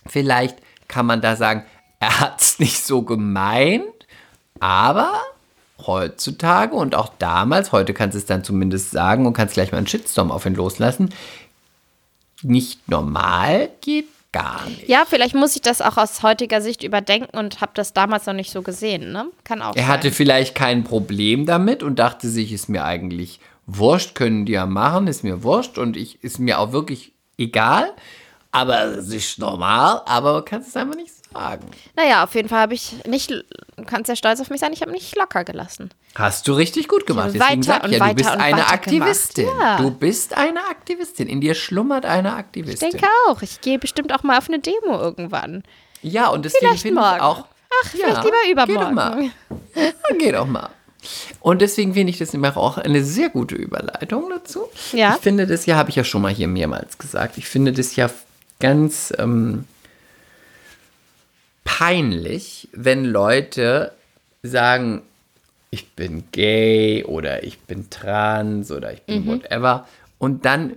Vielleicht kann man da sagen, er hat es nicht so gemeint, aber heutzutage und auch damals, heute kannst du es dann zumindest sagen und kannst gleich mal einen Shitstorm auf ihn loslassen, nicht normal geht gar nicht. Ja, vielleicht muss ich das auch aus heutiger Sicht überdenken und habe das damals noch nicht so gesehen, ne? Kann auch Er sein. hatte vielleicht kein Problem damit und dachte sich, ist mir eigentlich wurscht, können die ja machen, ist mir wurscht und ich ist mir auch wirklich egal. Aber es ist normal, aber kannst es einfach nicht sagen. Naja, auf jeden Fall habe ich nicht, du kannst ja stolz auf mich sein, ich habe nicht locker gelassen. Hast du richtig gut gemacht. Deswegen weiter sag und ich ja, du bist eine Aktivistin. Ja. Du bist eine Aktivistin. In dir schlummert eine Ich Aktivistin. denke auch, ich gehe bestimmt auch mal auf eine Demo irgendwann. Ja, und deswegen finde ich auch. Ach, vielleicht lieber Geh doch übermorgen. mal. Ja, Geh doch mal. Und deswegen finde ich das immer auch eine sehr gute Überleitung dazu. Ja. Ich finde das ja, habe ich ja schon mal hier mehrmals gesagt, ich finde das ja ganz ähm, peinlich, wenn Leute sagen, ich bin gay oder ich bin trans oder ich bin whatever und dann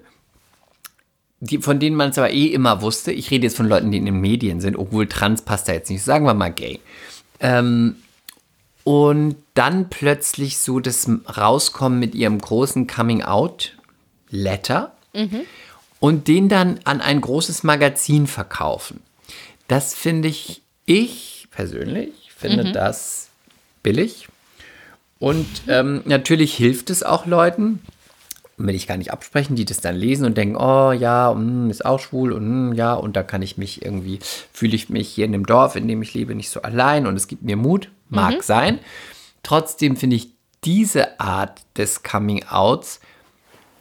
die, von denen man es aber eh immer wusste, ich rede jetzt von Leuten, die in den Medien sind, obwohl trans passt da jetzt nicht, sagen wir mal gay. Ähm, und dann plötzlich so das rauskommen mit ihrem großen Coming-out-Letter und den dann an ein großes Magazin verkaufen. Das finde ich, ich persönlich finde das billig. Und ähm, natürlich hilft es auch Leuten, will ich gar nicht absprechen, die das dann lesen und denken, oh ja, mm, ist auch schwul und mm, ja, und da kann ich mich irgendwie, fühle ich mich hier in dem Dorf, in dem ich lebe, nicht so allein und es gibt mir Mut, mag sein. Trotzdem finde ich diese Art des Coming-Outs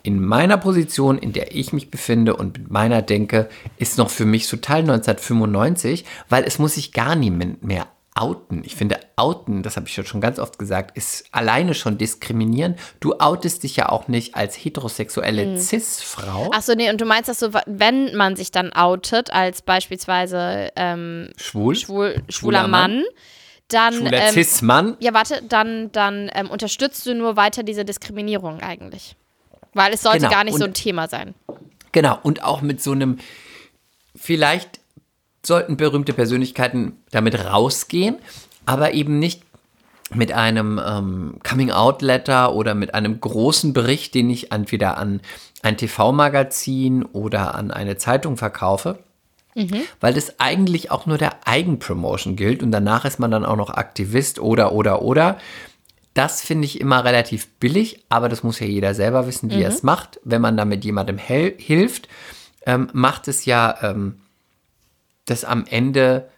in meiner Position, in der ich mich befinde und mit meiner Denke, ist noch für mich total 1995, weil es muss sich gar niemand mehr outen. Ich finde, outen, das habe ich ja schon ganz oft gesagt, ist alleine schon diskriminierend. Du outest dich ja auch nicht als heterosexuelle Cis-Frau. Achso, nee, und du meinst das so, wenn man sich dann outet, als beispielsweise ähm, Schwul? schwul, schwuler Schwuler Mann. Mann, dann. Schwuler ähm, Cis-Mann. ja, warte, dann, dann ähm, unterstützt du nur weiter diese Diskriminierung eigentlich. Weil es sollte Genau, gar nicht so und- ein Thema sein. Genau, und auch mit so einem, vielleicht sollten berühmte Persönlichkeiten damit rausgehen, aber eben nicht mit einem ähm, Coming-out-Letter oder mit einem großen Bericht, den ich entweder an ein TV-Magazin oder an eine Zeitung verkaufe, weil das eigentlich auch nur der Eigenpromotion gilt und danach ist man dann auch noch Aktivist oder, oder, oder. Das finde ich immer relativ billig, aber das muss ja jeder selber wissen, wie er es macht. Wenn man damit jemandem hilft, ähm, macht es ja ähm, das am Ende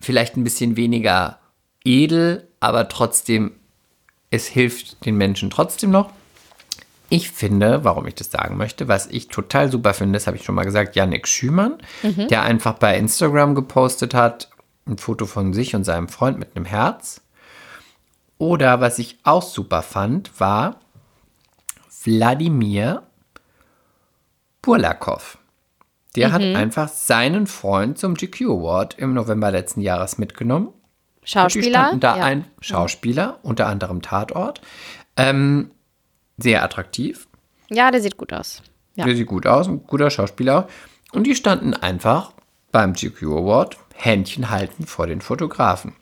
vielleicht ein bisschen weniger edel, aber trotzdem, es hilft den Menschen trotzdem noch. Ich finde, warum ich das sagen möchte, was ich total super finde, das habe ich schon mal gesagt, Yannick Schümann, der einfach bei Instagram gepostet hat, ein Foto von sich und seinem Freund mit einem Herz. Oder was ich auch super fand, war Wladimir Burlakov. Der hat einfach seinen Freund zum GQ Award im November letzten Jahres mitgenommen. Die Schauspieler. standen da ja. ein Schauspieler, unter anderem Tatort. Ähm, sehr attraktiv. ja, der sieht gut aus. Ja. Der sieht gut aus, ein guter Schauspieler. Und die standen einfach beim GQ Award Händchen halten vor den Fotografen.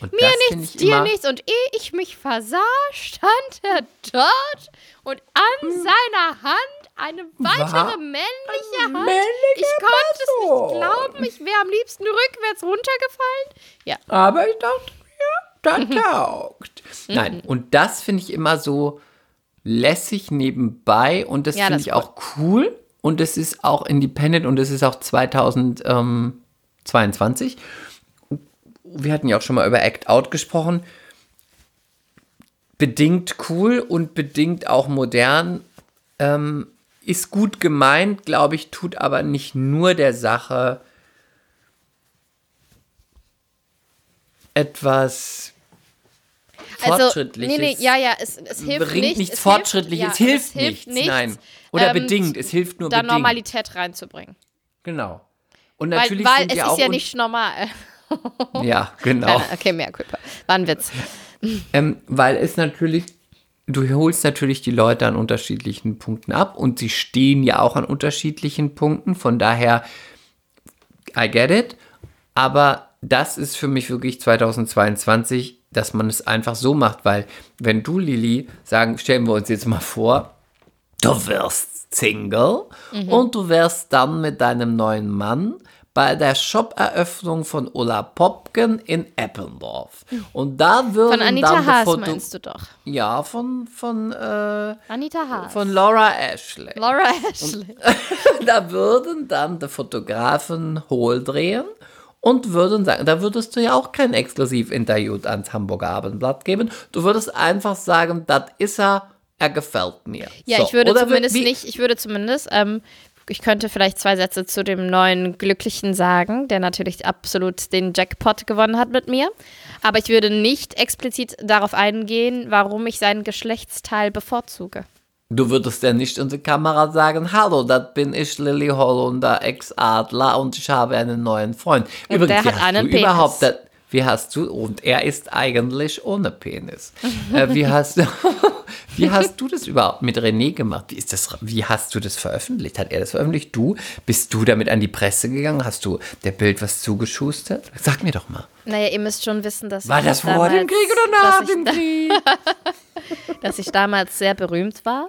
Und Mir nichts, ich dir nichts. Und ehe ich mich versah, stand er dort und an seiner Hand eine weitere War männliche Hand. männliche ich konnte es nicht Person. glauben. Ich wäre am liebsten rückwärts runtergefallen. Ja. Aber ich dachte, ja, das taugt. Nein, und das finde ich immer so lässig nebenbei und das Ja, finde ich auch cool und es ist auch independent und es ist auch 2022. Wir hatten ja auch schon mal über Act Out gesprochen. Bedingt cool und bedingt auch modern. Ähm, ist gut gemeint, glaube ich, tut aber nicht nur der Sache etwas Also, Fortschrittliches. nee, nee, ja, ja, es, es hilft bringt nicht. nichts es Fortschrittliches, hilft, ja, hilft, es hilft nichts, nein. nichts, Oder ähm, bedingt, es hilft nur Da bedingt. Normalität reinzubringen. Genau. Und Weil, natürlich weil sind es ja ist ja nicht normal. Ja, genau. Okay, mehr Kulpa. War ein Witz. Ähm, weil es natürlich, du holst natürlich die Leute an unterschiedlichen Punkten ab und sie stehen ja auch an unterschiedlichen Punkten. Von daher, I get it. Aber das ist für mich wirklich 2022, dass man es einfach so macht, weil wenn du, Lilly, sagen, stellen wir uns jetzt mal vor, du wirst Single und du wärst dann mit deinem neuen Mann bei der Shop-Eröffnung von Ulla Popken in Eppendorf. Und da würden Von Anita dann die Haas Foto meinst du doch. Ja, von, von, äh, Anita Haas. von Laura Ashley. Laura Ashley. da würden dann die Fotografen hohl drehen und würden sagen, da würdest du ja auch kein Exklusivinterview ans Hamburger Abendblatt geben. Du würdest einfach sagen, das ist er, er gefällt mir. Ja, So, ich würde oder zumindest wie- nicht, ich würde zumindest, ähm, ich könnte vielleicht zwei Sätze zu dem neuen Glücklichen sagen, der natürlich absolut den Jackpot gewonnen hat mit mir. Aber ich würde nicht explizit darauf eingehen, warum ich seinen Geschlechtsteil bevorzuge. Du würdest ja nicht in die Kamera sagen, hallo, das bin ich, Lilly Hollunder, Ex-Adler und ich habe einen neuen Freund. Und der wie hat einen Penis. überhaupt das, wie hast du, und er ist eigentlich ohne Penis. äh, wie, hast, du- wie hast du das überhaupt mit René gemacht? Wie, ist das, wie hast du das veröffentlicht? Hat er das veröffentlicht? Du? Bist du damit an die Presse gegangen? Hast du der Bild was zugeschustert? Sag mir doch mal. Naja, ihr müsst schon wissen, dass War das vor dem Krieg oder nach dem Krieg? dass ich damals sehr berühmt war.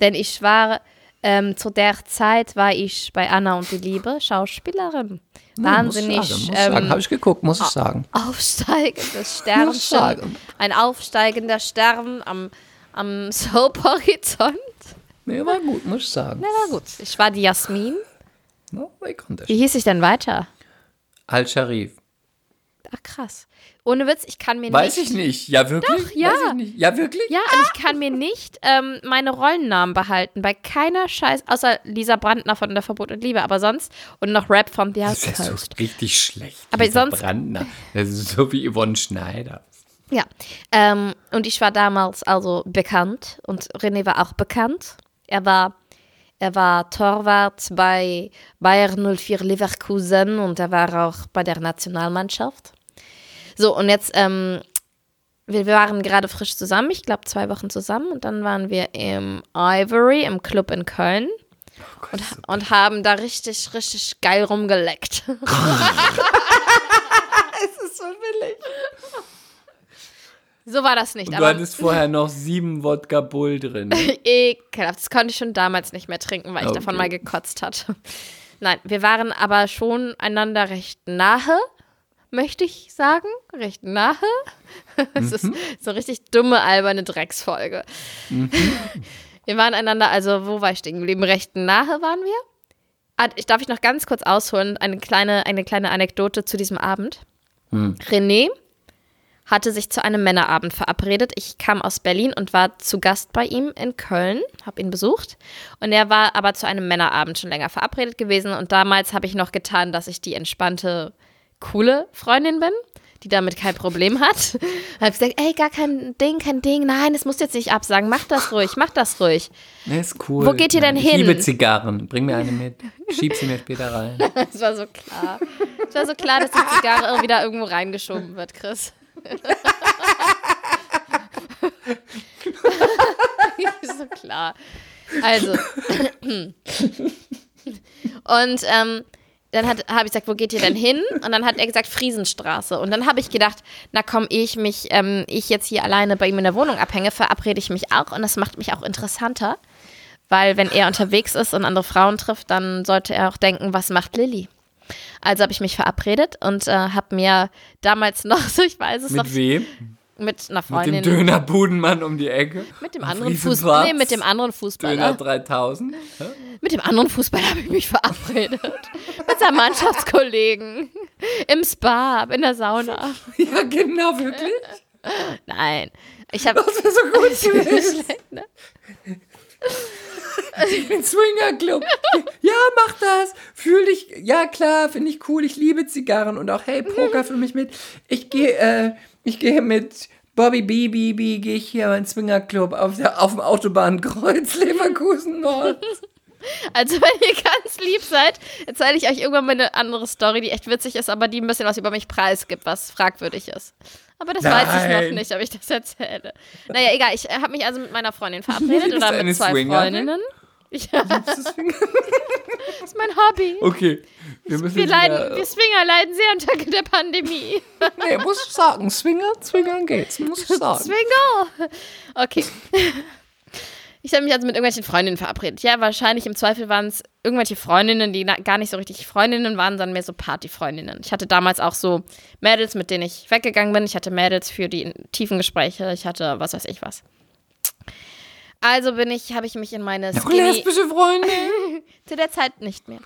Denn ich war, ähm, zu der Zeit war ich bei Anna und die Liebe Schauspielerin. Wahnsinnig Muss muss sagen. ähm, Habe ich geguckt, muss ich sagen. aufsteigendes Sternchen. Ein aufsteigender Stern am, am Soap-Horizont. Nee, war gut, muss ich sagen. Na, na gut. Ich war die Jasmin. No, ich konnte Wie hieß ich denn weiter? Al-Sharif. Ach, krass. Ohne Witz, ich kann mir Weiß nicht. ich nicht. Ja, wirklich? Doch, ja. Weiß ich nicht. Ja, wirklich? Ja, und ich kann mir nicht ähm, meine Rollennamen behalten. Bei keiner Scheiß, außer Lisa Brandner von der Verbot und Liebe, aber sonst. Und noch Rap von The Das ist so richtig schlecht. Aber dieser sonst- Brandner. Das ist so wie Yvonne Schneider. Ja. Ähm, und ich war damals also bekannt und René war auch bekannt. Er war, er war Torwart bei Bayern 04 Leverkusen und er war auch bei der Nationalmannschaft. So, und jetzt, ähm, wir, wir waren gerade frisch zusammen, ich glaube zwei Wochen zusammen und dann waren wir im Ivory, im Club in Köln. Und, und haben da richtig, richtig geil rumgeleckt. So billig. so war das nicht. Du aber hattest vorher noch sieben Wodka Bull drin. Ekelhaft. Das konnte ich schon damals nicht mehr trinken, weil ich Okay. davon mal gekotzt hatte. Nein, wir waren aber schon einander recht nahe, möchte ich sagen. Recht nahe. Es ist so richtig dumme, alberne Drecksfolge. Wir waren einander, also wo war ich stehen geblieben? Recht nahe waren wir. Ah, ich darf ich noch ganz kurz ausholen, eine kleine, eine kleine Anekdote zu diesem Abend. René hatte sich zu einem Männerabend verabredet. Ich kam aus Berlin und war zu Gast bei ihm in Köln, habe ihn besucht. Und er war aber zu einem Männerabend schon länger verabredet gewesen. Und damals habe ich noch getan, dass ich die entspannte, coole Freundin bin, die damit kein Problem hat. habe gesagt, ey, gar kein Ding, kein Ding. Nein, das musst du jetzt nicht absagen. Mach das ruhig, mach das ruhig. Nee, ist cool. Wo geht ihr denn ich hin? Ich liebe Zigarren. Bring mir eine mit. Schieb sie mir später rein. Es war so klar. Es war so klar, dass die Zigarre wieder irgendwo reingeschoben wird, Chris. so klar. Also. Und ähm, dann habe ich gesagt, wo geht ihr denn hin? Und dann hat er gesagt, Friesenstraße. Und dann habe ich gedacht, na komm, ehe ich mich, ähm, ich jetzt hier alleine bei ihm in der Wohnung abhänge, verabrede ich mich auch. Und das macht mich auch interessanter. Weil wenn er unterwegs ist und andere Frauen trifft, dann sollte er auch denken, was macht Lilly? Also habe ich mich verabredet und äh, habe mir damals noch, so ich weiß es noch, Mit wem? Mit einer Mit Freundin, dem Dönerbudenmann um die Ecke? mit dem anderen? Fußballer, nee, mit dem anderen Döner Fußballer, 3000? Hä? mit dem anderen Fußballer habe ich mich verabredet. mit seinem Mannschaftskollegen im Spa, in der Sauna. Ja, genau, wirklich? Nein, ich habe Das wäre so gut gewesen. schlecht, ne? Ein Swingerclub. Ja, mach das. Fühl dich. Ja, klar, finde ich cool. Ich liebe Zigarren und auch, hey, Poker für mich mit. Ich gehe, äh, ich gehe mit Bobby BBB, gehe ich hier in Swingerclub auf, der, auf dem Autobahnkreuz Leverkusen Nord. Also, wenn ihr ganz lieb seid, erzähle ich euch irgendwann mal eine andere Story, die echt witzig ist, aber die ein bisschen was über mich preisgibt, was fragwürdig ist. Aber das weiß ich noch Nein. nicht, ob ich das erzähle. Naja, egal, ich habe mich also mit meiner Freundin verabredet oder mit zwei Swingerin? Freundinnen. Ich, das ist mein Hobby. Okay. Wir müssen Wir, leiden, wir Swinger leiden sehr unter der Pandemie. Nee, muss ich sagen. Swinger, Swingern geht's. Muss ich sagen. Swingle! Okay. Ich habe mich also mit irgendwelchen Freundinnen verabredet. Ja, wahrscheinlich im Zweifel waren es irgendwelche Freundinnen, die gar nicht so richtig Freundinnen waren, sondern mehr so Partyfreundinnen. Ich hatte damals auch so Mädels, mit denen ich weggegangen bin. Ich hatte Mädels für die tiefen Gespräche. Ich hatte was weiß ich was. Also bin ich, habe ich mich in meine Noch Skinny, lesbische Freunde. zu der Zeit nicht mehr.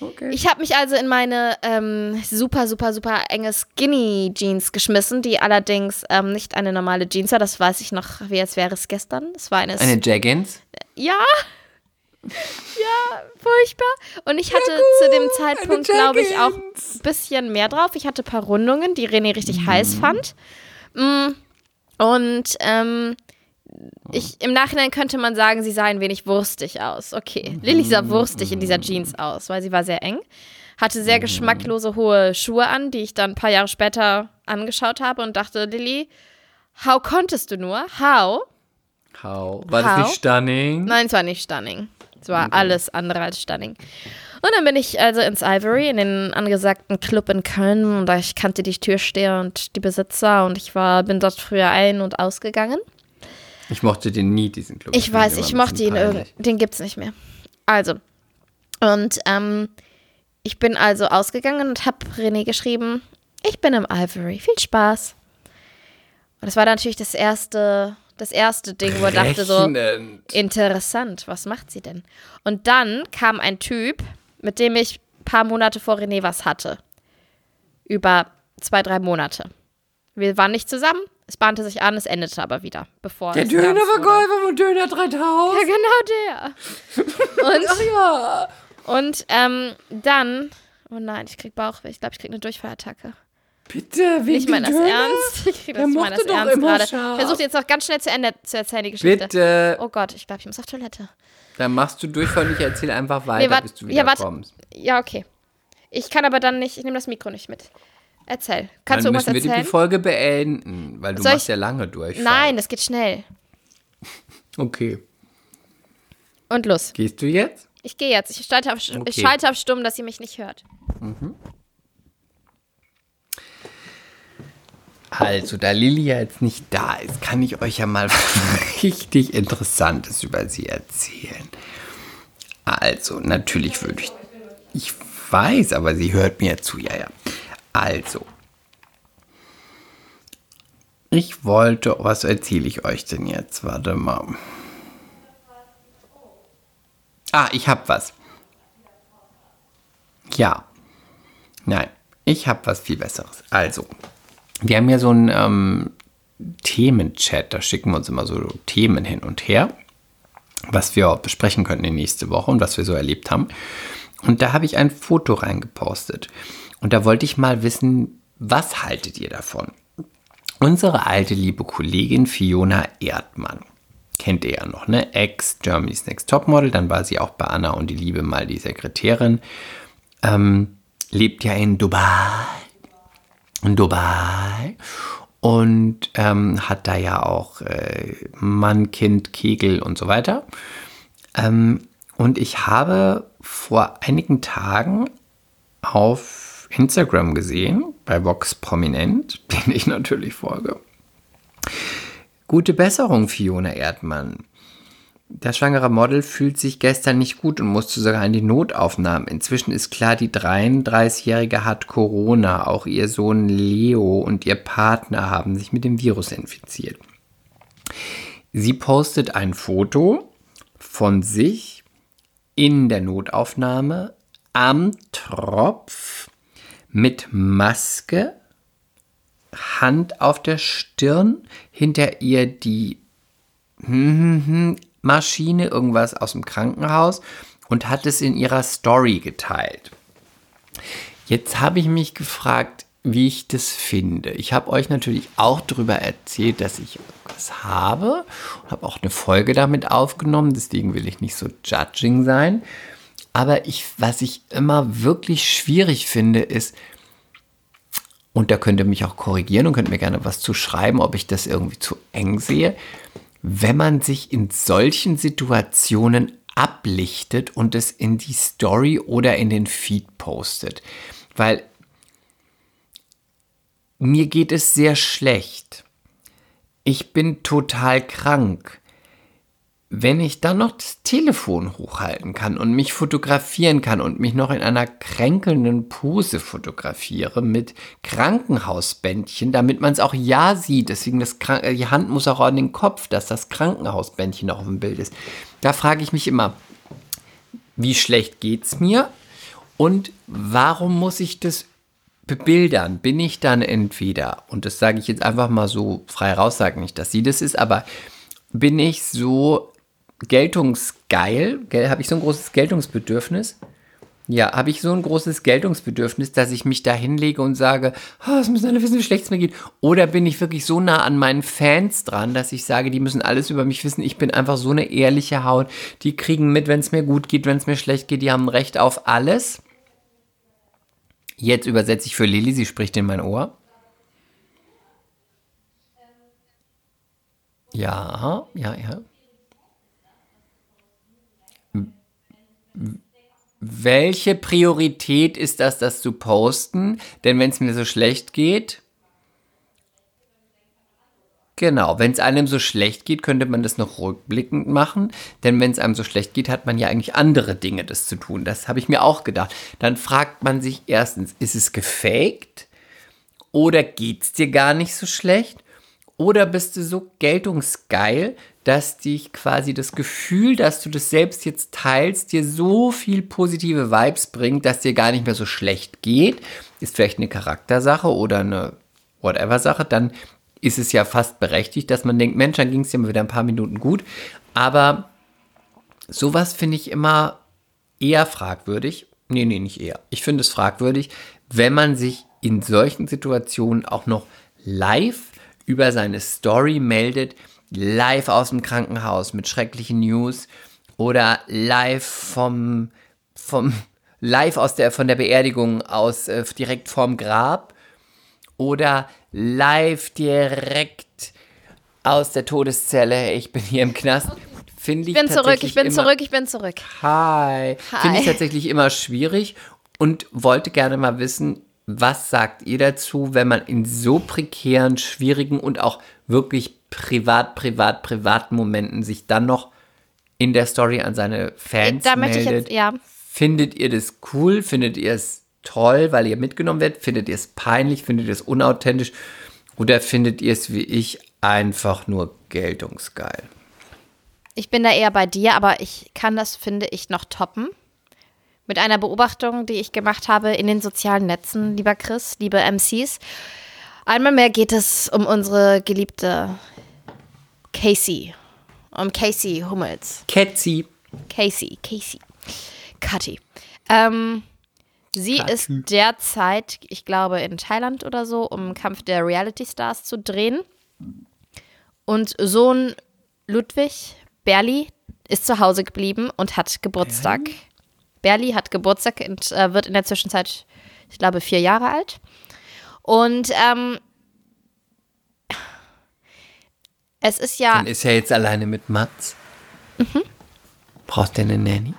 Okay. Ich habe mich also in meine ähm, super, super, super enge Skinny Jeans geschmissen, die allerdings ähm, nicht eine normale Jeans war. Das weiß ich noch, wie als wäre es gestern. Es war eine, Eine Jaggins? ja, ja, furchtbar. Und ich hatte zu dem Zeitpunkt, glaube ich, auch ein bisschen mehr drauf. Ich hatte ein paar Rundungen, die René richtig heiß fand. Mm, Und ähm, ich, im Nachhinein könnte man sagen, sie sah ein wenig wurstig aus. Okay, Lilly sah wurstig in dieser Jeans aus, weil sie war sehr eng. Hatte sehr geschmacklose hohe Schuhe an, die ich dann ein paar Jahre später angeschaut habe und dachte, Lilly, how konntest du nur? How? How? War das nicht stunning? Nein, es war nicht stunning. Es war alles andere als stunning. Und dann bin ich also ins Ivory, in den angesagten Club in Köln. Und da ich kannte die Türsteher und die Besitzer und ich war, bin dort früher ein- und ausgegangen. Ich mochte den nie, diesen Club. Ich find weiß, ich mochte ihn irgendwie. peinlich. Den gibt's nicht mehr. Also. Und ähm, ich bin also ausgegangen und habe René geschrieben, ich bin im Ivory. Viel Spaß. Und das war dann natürlich das erste, das erste Ding, wo er dachte so, interessant, was macht sie denn? Und dann kam ein Typ, mit dem ich ein paar Monate vor René was hatte. Über zwei, drei Monate. Wir waren nicht zusammen, es bahnte sich an, es endete aber wieder, bevor Der. Dönerverkäufer von Döner 3000. Ja, genau der. Und, Ach ja. und ähm, dann, oh nein, ich krieg Bauchweh. Ich glaube, ich krieg eine Durchfallattacke. Bitte, wegen Ich meine das Döner? ernst. Ich krieg das, ich meine das doch ernst immer gerade. Versucht jetzt noch ganz schnell zu Ende zu erzählen, die Geschichte. Bitte. Oh Gott, ich glaube, ich muss auf Toilette. Dann machst du Durchfall und ich erzähle einfach weiter, wart- bis du ja, wieder warte. kommst. Ja, okay. Ich kann aber dann nicht, ich nehme das Mikro nicht mit. Erzähl. Kannst Dann du müssen irgendwas wir die erzählen? Folge beenden, weil du Soll machst ich- ja lange Durchfall. Nein, das geht schnell. Okay. Und los. Gehst du jetzt? Ich gehe jetzt. Ich schalte, auf, ich Okay. schalte auf stumm, dass ihr mich nicht hört. Also, da Lilly ja jetzt nicht da ist, kann ich euch ja mal was richtig Interessantes über sie erzählen. Also, natürlich würde ich. Ich weiß, aber sie hört mir zu, ja, ja. Also. Ich wollte, was erzähle ich euch denn jetzt? Warte mal. Ah, ich hab was. Ja. Nein, ich hab was viel Besseres. Also, wir haben ja so einen ähm, Themenchat, da schicken wir uns immer so Themen hin und her, was wir besprechen könnten die nächste Woche und was wir so erlebt haben. Und da habe ich ein Foto reingepostet. Und da wollte ich mal wissen, was haltet ihr davon? Unsere alte liebe Kollegin Fiona Erdmann, kennt ihr ja noch, ne? Ex Germany's Next Topmodel, dann war sie auch bei Anna und die Liebe mal die Sekretärin. Ähm, lebt ja in Dubai in Dubai und ähm, hat da ja auch äh, Mann, Kind, Kegel und so weiter. Ähm, und ich habe vor einigen Tagen auf Instagram gesehen, bei Vox Prominent, den ich natürlich folge. Gute Besserung, Fiona Erdmann. Das schwangere Model fühlt sich gestern nicht gut und musste sogar in die Notaufnahme. Inzwischen ist klar, die 33-Jährige hat Corona. Auch ihr Sohn Leo und ihr Partner haben sich mit dem Virus infiziert. Sie postet ein Foto von sich in der Notaufnahme am Tropf mit Maske, Hand auf der Stirn, hinter ihr die Maschine, irgendwas aus dem Krankenhaus und hat es in ihrer Story geteilt. Jetzt habe ich mich gefragt, wie ich das finde. Ich habe euch natürlich auch darüber erzählt, dass ich was habe und habe auch eine Folge damit aufgenommen, deswegen will ich nicht so judging sein. Aber ich, was ich immer wirklich schwierig finde, ist, und da könnt ihr mich auch korrigieren und könnt mir gerne was zu schreiben, ob ich das irgendwie zu eng sehe, wenn man sich in solchen Situationen ablichtet und es in die Story oder in den Feed postet. Weil mir geht es sehr schlecht. Ich bin total krank. wenn ich dann noch das Telefon hochhalten kann und mich fotografieren kann und mich noch in einer kränkelnden Pose fotografiere mit Krankenhausbändchen, damit man es auch ja sieht. Deswegen das Krank die Hand muss auch an den Kopf, dass das Krankenhausbändchen auch auf dem Bild ist. Da frage ich mich immer, wie schlecht geht's mir und warum muss ich das bebildern? Bin ich dann entweder, und das sage ich jetzt einfach mal so frei raus, sage nicht, dass sie das ist, aber bin ich so geltungsgeil, habe ich so ein großes Geltungsbedürfnis. Ja, habe ich so ein großes Geltungsbedürfnis, dass ich mich da hinlege und sage, oh, müssen alle wissen, wie schlecht es mir geht. Oder bin ich wirklich so nah an meinen Fans dran, dass ich sage, die müssen alles über mich wissen. Ich bin einfach so eine ehrliche Haut. Die kriegen mit, wenn es mir gut geht, wenn es mir schlecht geht. Die haben Recht auf alles. Jetzt übersetze ich für Lilly, sie spricht in mein Ohr. Ja, ja, ja. welche Priorität ist das, das zu posten? Denn wenn es mir so schlecht geht, Genau, wenn es einem so schlecht geht, könnte man das noch rückblickend machen. Denn wenn es einem so schlecht geht, hat man ja eigentlich andere Dinge, das zu tun. Das habe ich mir auch gedacht. Dann fragt man sich erstens, ist es gefaked? Oder geht es dir gar nicht so schlecht? Oder bist du so geltungsgeil, dass dich quasi das Gefühl, dass du das selbst jetzt teilst, dir so viel positive Vibes bringt, dass dir gar nicht mehr so schlecht geht? Ist vielleicht eine Charaktersache oder eine Whatever-Sache, dann ist es ja fast berechtigt, dass man denkt, Mensch, dann ging es dir mal wieder ein paar Minuten gut. Aber sowas finde ich immer eher fragwürdig. Nee, nee, nicht eher. Ich finde es fragwürdig, wenn man sich in solchen Situationen auch noch live über seine Story meldet, live aus dem Krankenhaus mit schrecklichen News oder live vom, vom live aus der, von der Beerdigung aus äh, direkt vorm Grab oder live direkt aus der Todeszelle. Ich bin hier im Knast. Finde ich, ich bin zurück, ich bin immer, zurück, ich bin zurück. Hi. hi. Finde ich tatsächlich immer schwierig und wollte gerne mal wissen, was sagt ihr dazu, wenn man in so prekären, schwierigen und auch wirklich privat, privat, privaten Momenten sich dann noch in der Story an seine Fans da meldet? Möchte ich jetzt, ja. Findet ihr das cool? Findet ihr es toll, weil ihr mitgenommen werdet? Findet ihr es peinlich? Findet ihr es unauthentisch? Oder findet ihr es wie ich einfach nur geltungsgeil? Ich bin da eher bei dir, aber ich kann das, finde ich, noch toppen mit einer Beobachtung, die ich gemacht habe in den sozialen Netzen, lieber Chris, liebe MCs. Einmal mehr geht es um unsere geliebte Casey. Um Casey Hummels. Casey. Casey, Casey. Kathi. Ähm, sie Kati. ist derzeit, ich glaube, in Thailand oder so, um Kampf der Reality Stars zu drehen. Und Sohn Ludwig Berli ist zu Hause geblieben und hat Geburtstag. Berli? Berli hat Geburtstag und äh, wird in der Zwischenzeit, ich glaube, vier Jahre alt. Und ähm, es ist ja. Dann ist er jetzt alleine mit Mats. Mhm. Brauchst du eine Nanny?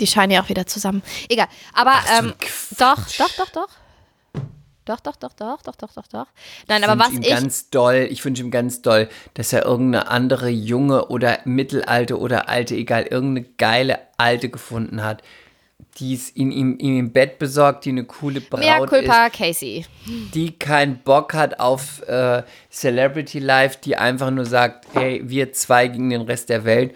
Die scheinen ja auch wieder zusammen. Egal. Aber Ach, ähm, doch, doch, doch, doch. Doch, doch, doch, doch, doch, doch, doch, doch. Nein, ich aber was ihm ich. ganz doll, ich wünsche ihm ganz doll, dass er irgendeine andere junge oder mittelalte oder alte, egal, irgendeine geile alte gefunden hat, die es in ihm, ihm im Bett besorgt, die eine coole Braut Mehr culpa ist, Casey. die keinen Bock hat auf äh, Celebrity Life, die einfach nur sagt, hey, wir zwei gegen den Rest der Welt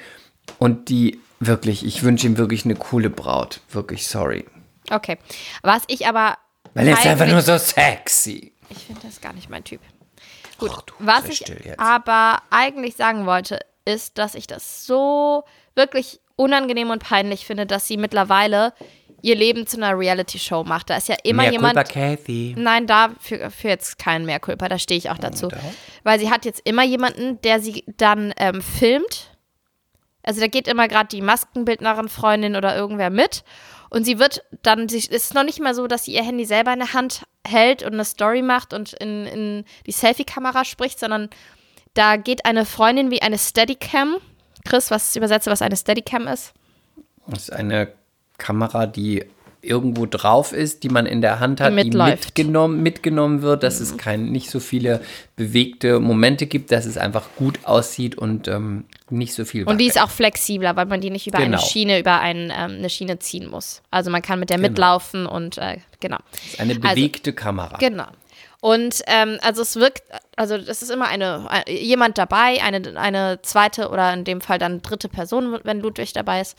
und die wirklich, ich wünsche ihm wirklich eine coole Braut, wirklich sorry. Okay, was ich aber weil er ist einfach nur so sexy. Ich finde das gar nicht mein Typ. Gut, Och, was ich aber eigentlich sagen wollte, ist, dass ich das so wirklich unangenehm und peinlich finde, dass sie mittlerweile ihr Leben zu einer Reality-Show macht. Da ist ja immer mehr jemand. Culpa, Kathy. Nein, da für, jetzt kein mehr Culpa, da stehe ich auch dazu. Oh, Weil sie hat jetzt immer jemanden, der sie dann ähm, filmt. Also da geht immer gerade die Maskenbildnerin-Freundin oder irgendwer mit. Und sie wird dann, es ist noch nicht mal so, dass sie ihr Handy selber in der Hand hält und eine Story macht und in, in die Selfie-Kamera spricht, sondern da geht eine Freundin wie eine Steadicam Chris, was übersetze, was eine Steadicam ist? Das ist eine Kamera, die irgendwo drauf ist, die man in der Hand hat, die, die mitgenommen, mitgenommen wird, dass mhm. es kein, nicht so viele bewegte Momente gibt, dass es einfach gut aussieht und ähm, nicht so viel Und die ist auch flexibler, weil man die nicht über Genau. eine Schiene, über ein, ähm, eine Schiene ziehen muss. Also man kann mit der Genau. mitlaufen und äh, genau. ist eine bewegte Kamera. Genau. Und ähm, also es wirkt, also das ist immer eine, ein- jemand dabei, eine, eine zweite oder in dem Fall dann dritte Person, wenn Ludwig dabei ist,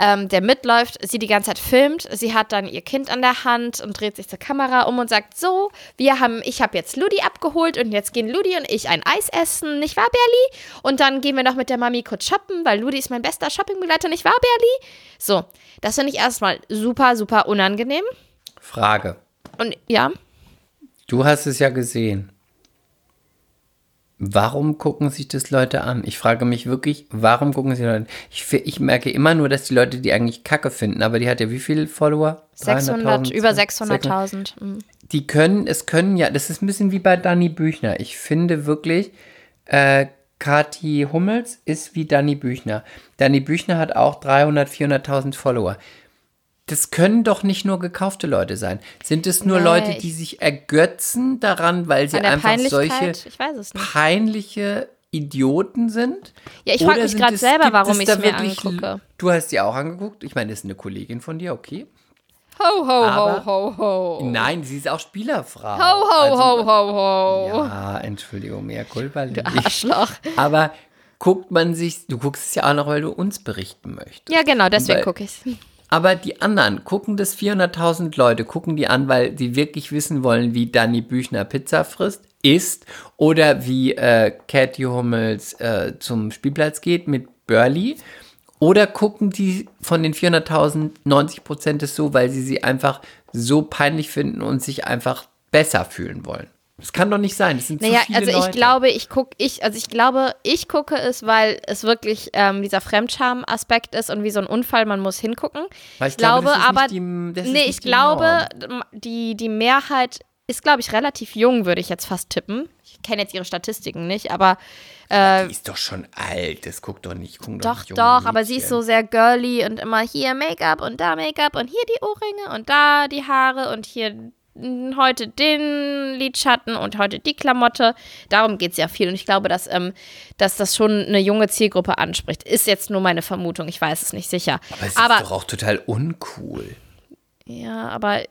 ähm, der mitläuft, sie die ganze Zeit filmt. Sie hat dann ihr Kind an der Hand und dreht sich zur Kamera um und sagt: So, wir haben, ich habe jetzt Ludi abgeholt und jetzt gehen Ludi und ich ein Eis essen, nicht wahr, Berli? Und dann gehen wir noch mit der Mami kurz shoppen, weil Ludi ist mein bester Shoppingbegleiter, nicht wahr, Berli? So, das finde ich erstmal super, super unangenehm. Frage. Und ja, Du hast es ja gesehen. Warum gucken sich das Leute an? Ich frage mich wirklich, warum gucken sich Leute an? Ich, ich merke immer nur, dass die Leute die eigentlich kacke finden, aber die hat ja wie viele Follower? 600, 300.000? über 600.000. Mhm. Die können, es können ja, das ist ein bisschen wie bei Dani Büchner. Ich finde wirklich, äh, Kati Hummels ist wie Dani Büchner. Dani Büchner hat auch 300, 400.000 Follower. Das können doch nicht nur gekaufte Leute sein. Sind es nur Nee, Leute, ich- die sich ergötzen daran, weil sie einfach solche ich es peinliche Idioten sind? Ja, ich frag Oder mich es- selber, warum es ich's da mir wirklich- angucke. Du hast die auch angeguckt? Ich meine, das ist eine Kollegin von dir, okay? Ho, ho, Aber- ho, ho, ho. Nein, sie ist auch Spielerfrau. Ho, ho, Also- ho, ho, ho. Ja, Entschuldigung, mehr Culpa. Lilly. Arschloch. Aber guckt man sich, du guckst es ja auch noch, weil du uns berichten möchtest. Ja, genau, deswegen gucke ich Aber die anderen, gucken das 400.000 Leute, gucken die an, weil sie wirklich wissen wollen, wie Danny Büchner Pizza frisst, isst oder wie äh, Cathy Hummels äh, zum Spielplatz geht mit Burley. Oder gucken die von den 400.000 90 Prozent es so, weil sie sie einfach so peinlich finden und sich einfach besser fühlen wollen. Das kann doch nicht sein. Das sind Naja, zu viele also ich Leute. glaube, ich gucke, ich, also ich glaube, ich gucke es, weil es wirklich ähm, dieser Fremdscham-Aspekt ist und wie so ein Unfall, man muss hingucken. Weil ich glaube, das ist aber die, nee, ich die glaube, Norm. die, die Mehrheit ist, glaube ich, relativ jung, würde ich jetzt fast tippen. Ich kenne jetzt ihre Statistiken nicht, aber Die ist doch schon alt. Das guckt doch nicht. gucken Doch, junge doch, aber sie ist so sehr girly und immer hier Make-up und da Make-up und hier die Ohrringe und da die Haare und hier heute den Lidschatten und heute die Klamotte. Darum geht es ja viel und ich glaube, dass, ähm, dass das schon eine junge Zielgruppe anspricht. Ist jetzt nur meine Vermutung, ich weiß es nicht sicher. Aber es aber ist doch auch total uncool. ja, aber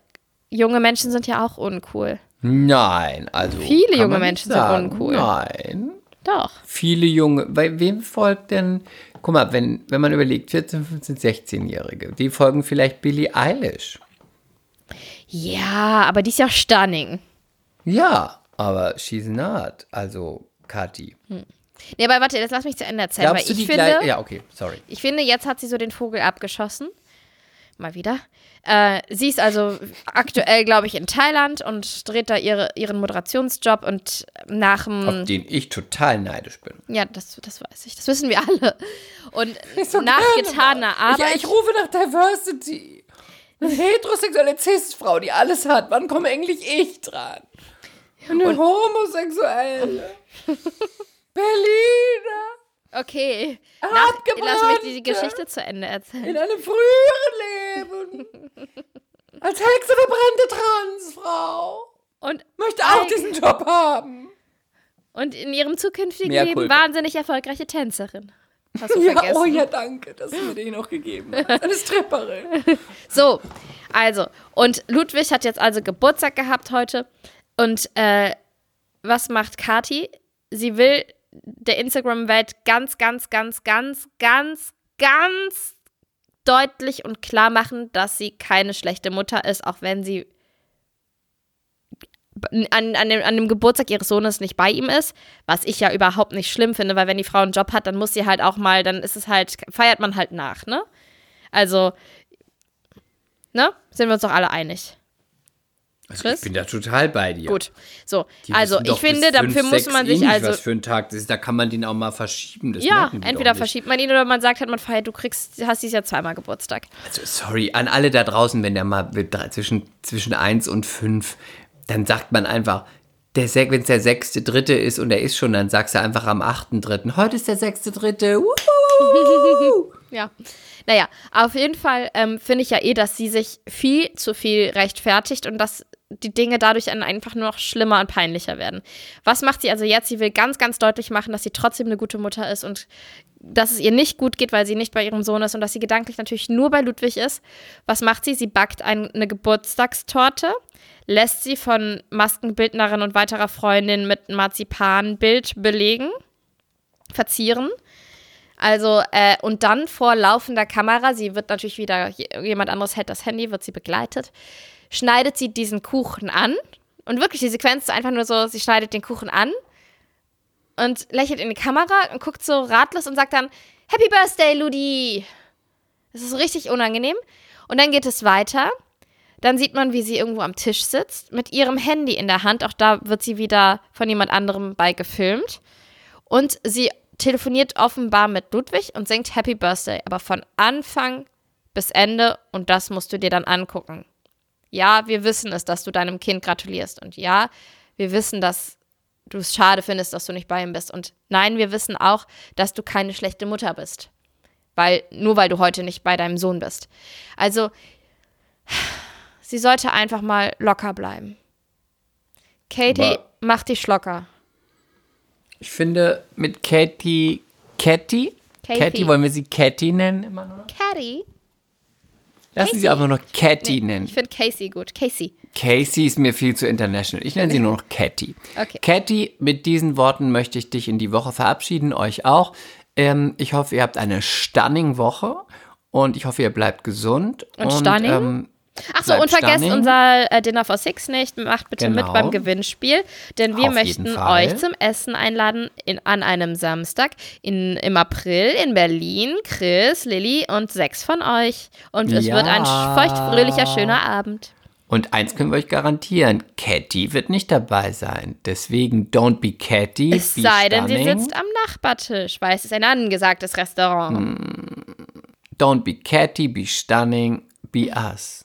junge Menschen sind ja auch uncool. Nein, also. Viele junge Menschen nicht sind sagen. uncool. Nein. Doch. Viele junge. Bei wem folgt denn. Guck mal, wenn, wenn man überlegt, 14, 15, 16-Jährige, die folgen vielleicht Billie Eilish. Ja, aber die ist ja stunning. Ja, aber she's not. Also, Kathi. Nee, aber warte, jetzt lass mich zu Ende erzählen, Glaubst weil ich finde. Ja, okay, sorry. Ich finde, jetzt hat sie so den Vogel abgeschossen. Mal wieder. Äh, sie ist also aktuell, glaube ich, in Thailand und dreht da ihre, ihren Moderationsjob und nach Auf dem. den ich total neidisch bin. Ja, das, das weiß ich. Das wissen wir alle. Und nach getaner Arbeit. Ja, ich rufe nach Diversity. Eine heterosexuelle Cis-Frau, die alles hat. Wann komme endlich ich dran? Eine homosexuelle. Berliner. okay. Nach, lass mich die. Geschichte zu Ende In erzählen. einem früheren Leben. Als Hexe verbrannte Transfrau. Und, Möchte auch diesen Job haben. und in ihrem zukünftigen Mehr Leben Culpa. wahnsinnig erfolgreiche Tänzerin. Hast du Ja, vergessen. oh ja, danke, dass du mir den noch gegeben hast. Eine Stripperin. So, also, und Ludwig hat jetzt also Geburtstag gehabt heute. Und äh, was macht Kati? Sie will der Instagram-Welt ganz, ganz, ganz, ganz, ganz, ganz deutlich und klar machen, dass sie keine schlechte Mutter ist, auch wenn sie an, an, dem, an dem Geburtstag ihres Sohnes nicht bei ihm ist, was ich ja überhaupt nicht schlimm finde, weil wenn die Frau einen Job hat, dann muss sie halt auch mal, dann ist es halt, feiert man halt nach, ne? Also, ne? Sind wir uns doch alle einig. Also Chris? ich bin da total bei dir. Gut. So, Die also ich finde, dafür fünf, muss sechs man sich also was für ein Tag das ist, da kann man den auch mal verschieben. Das ja, entweder verschiebt man ihn oder man sagt halt, man feiert, du kriegst, hast dieses Jahr zweimal Geburtstag. Also sorry, an alle da draußen, wenn der mal zwischen, zwischen 1 und 5, dann sagt man einfach, wenn es der sechste, dritte ist und er ist schon, dann sagst du einfach am achten, dritten, heute ist der sechste, dritte. Ja. Naja, auf jeden Fall ähm, finde ich ja eh, dass sie sich viel zu viel rechtfertigt und dass die Dinge dadurch einfach nur noch schlimmer und peinlicher werden. Was macht sie also jetzt? Sie will ganz, ganz deutlich machen, dass sie trotzdem eine gute Mutter ist und dass es ihr nicht gut geht, weil sie nicht bei ihrem Sohn ist und dass sie gedanklich natürlich nur bei Ludwig ist. Was macht sie? Sie backt ein, eine Geburtstagstorte, lässt sie von Maskenbildnerin und weiterer Freundin mit Marzipanbild belegen, verzieren. Also, äh, und dann vor laufender Kamera, sie wird natürlich wieder, jemand anderes hält das Handy, wird sie begleitet, schneidet sie diesen Kuchen an. Und wirklich, die Sequenz ist einfach nur so, sie schneidet den Kuchen an und lächelt in die Kamera und guckt so ratlos und sagt dann, Happy Birthday, Ludi. Das ist richtig unangenehm. Und dann geht es weiter. Dann sieht man, wie sie irgendwo am Tisch sitzt, mit ihrem Handy in der Hand. Auch da wird sie wieder von jemand anderem bei gefilmt. Und sie telefoniert offenbar mit Ludwig und singt Happy Birthday, aber von Anfang bis Ende und das musst du dir dann angucken. Ja, wir wissen es, dass du deinem Kind gratulierst und ja, wir wissen, dass du es schade findest, dass du nicht bei ihm bist und nein, wir wissen auch, dass du keine schlechte Mutter bist. Weil nur weil du heute nicht bei deinem Sohn bist. Also sie sollte einfach mal locker bleiben. Katie, aber mach dich locker. Ich finde mit Katie, Katie, Katie, wollen wir sie Katie nennen immer noch? Katie? Lassen Casey. sie aber nur Katie nee, nennen. Ich finde Casey gut. Casey. Casey ist mir viel zu international. Ich nenne sie nur noch Katie. Okay. Katie, mit diesen Worten möchte ich dich in die Woche verabschieden, euch auch. Ähm, ich hoffe, ihr habt eine stunning Woche und ich hoffe, ihr bleibt gesund. Und, und stunning? Ähm, Achso, und vergesst stunning. unser äh, Dinner for Six nicht. Macht bitte genau. mit beim Gewinnspiel, denn wir Auf möchten euch zum Essen einladen in, an einem Samstag in, im April in Berlin. Chris, Lilly und sechs von euch. Und es ja. wird ein feuchtfröhlicher, schöner Abend. Und eins können wir euch garantieren: Catty wird nicht dabei sein. Deswegen don't be Catty. Es sei denn, sie sitzt am Nachbartisch, weil es ist ein angesagtes Restaurant. Mm. Don't be Catty, be stunning, be us.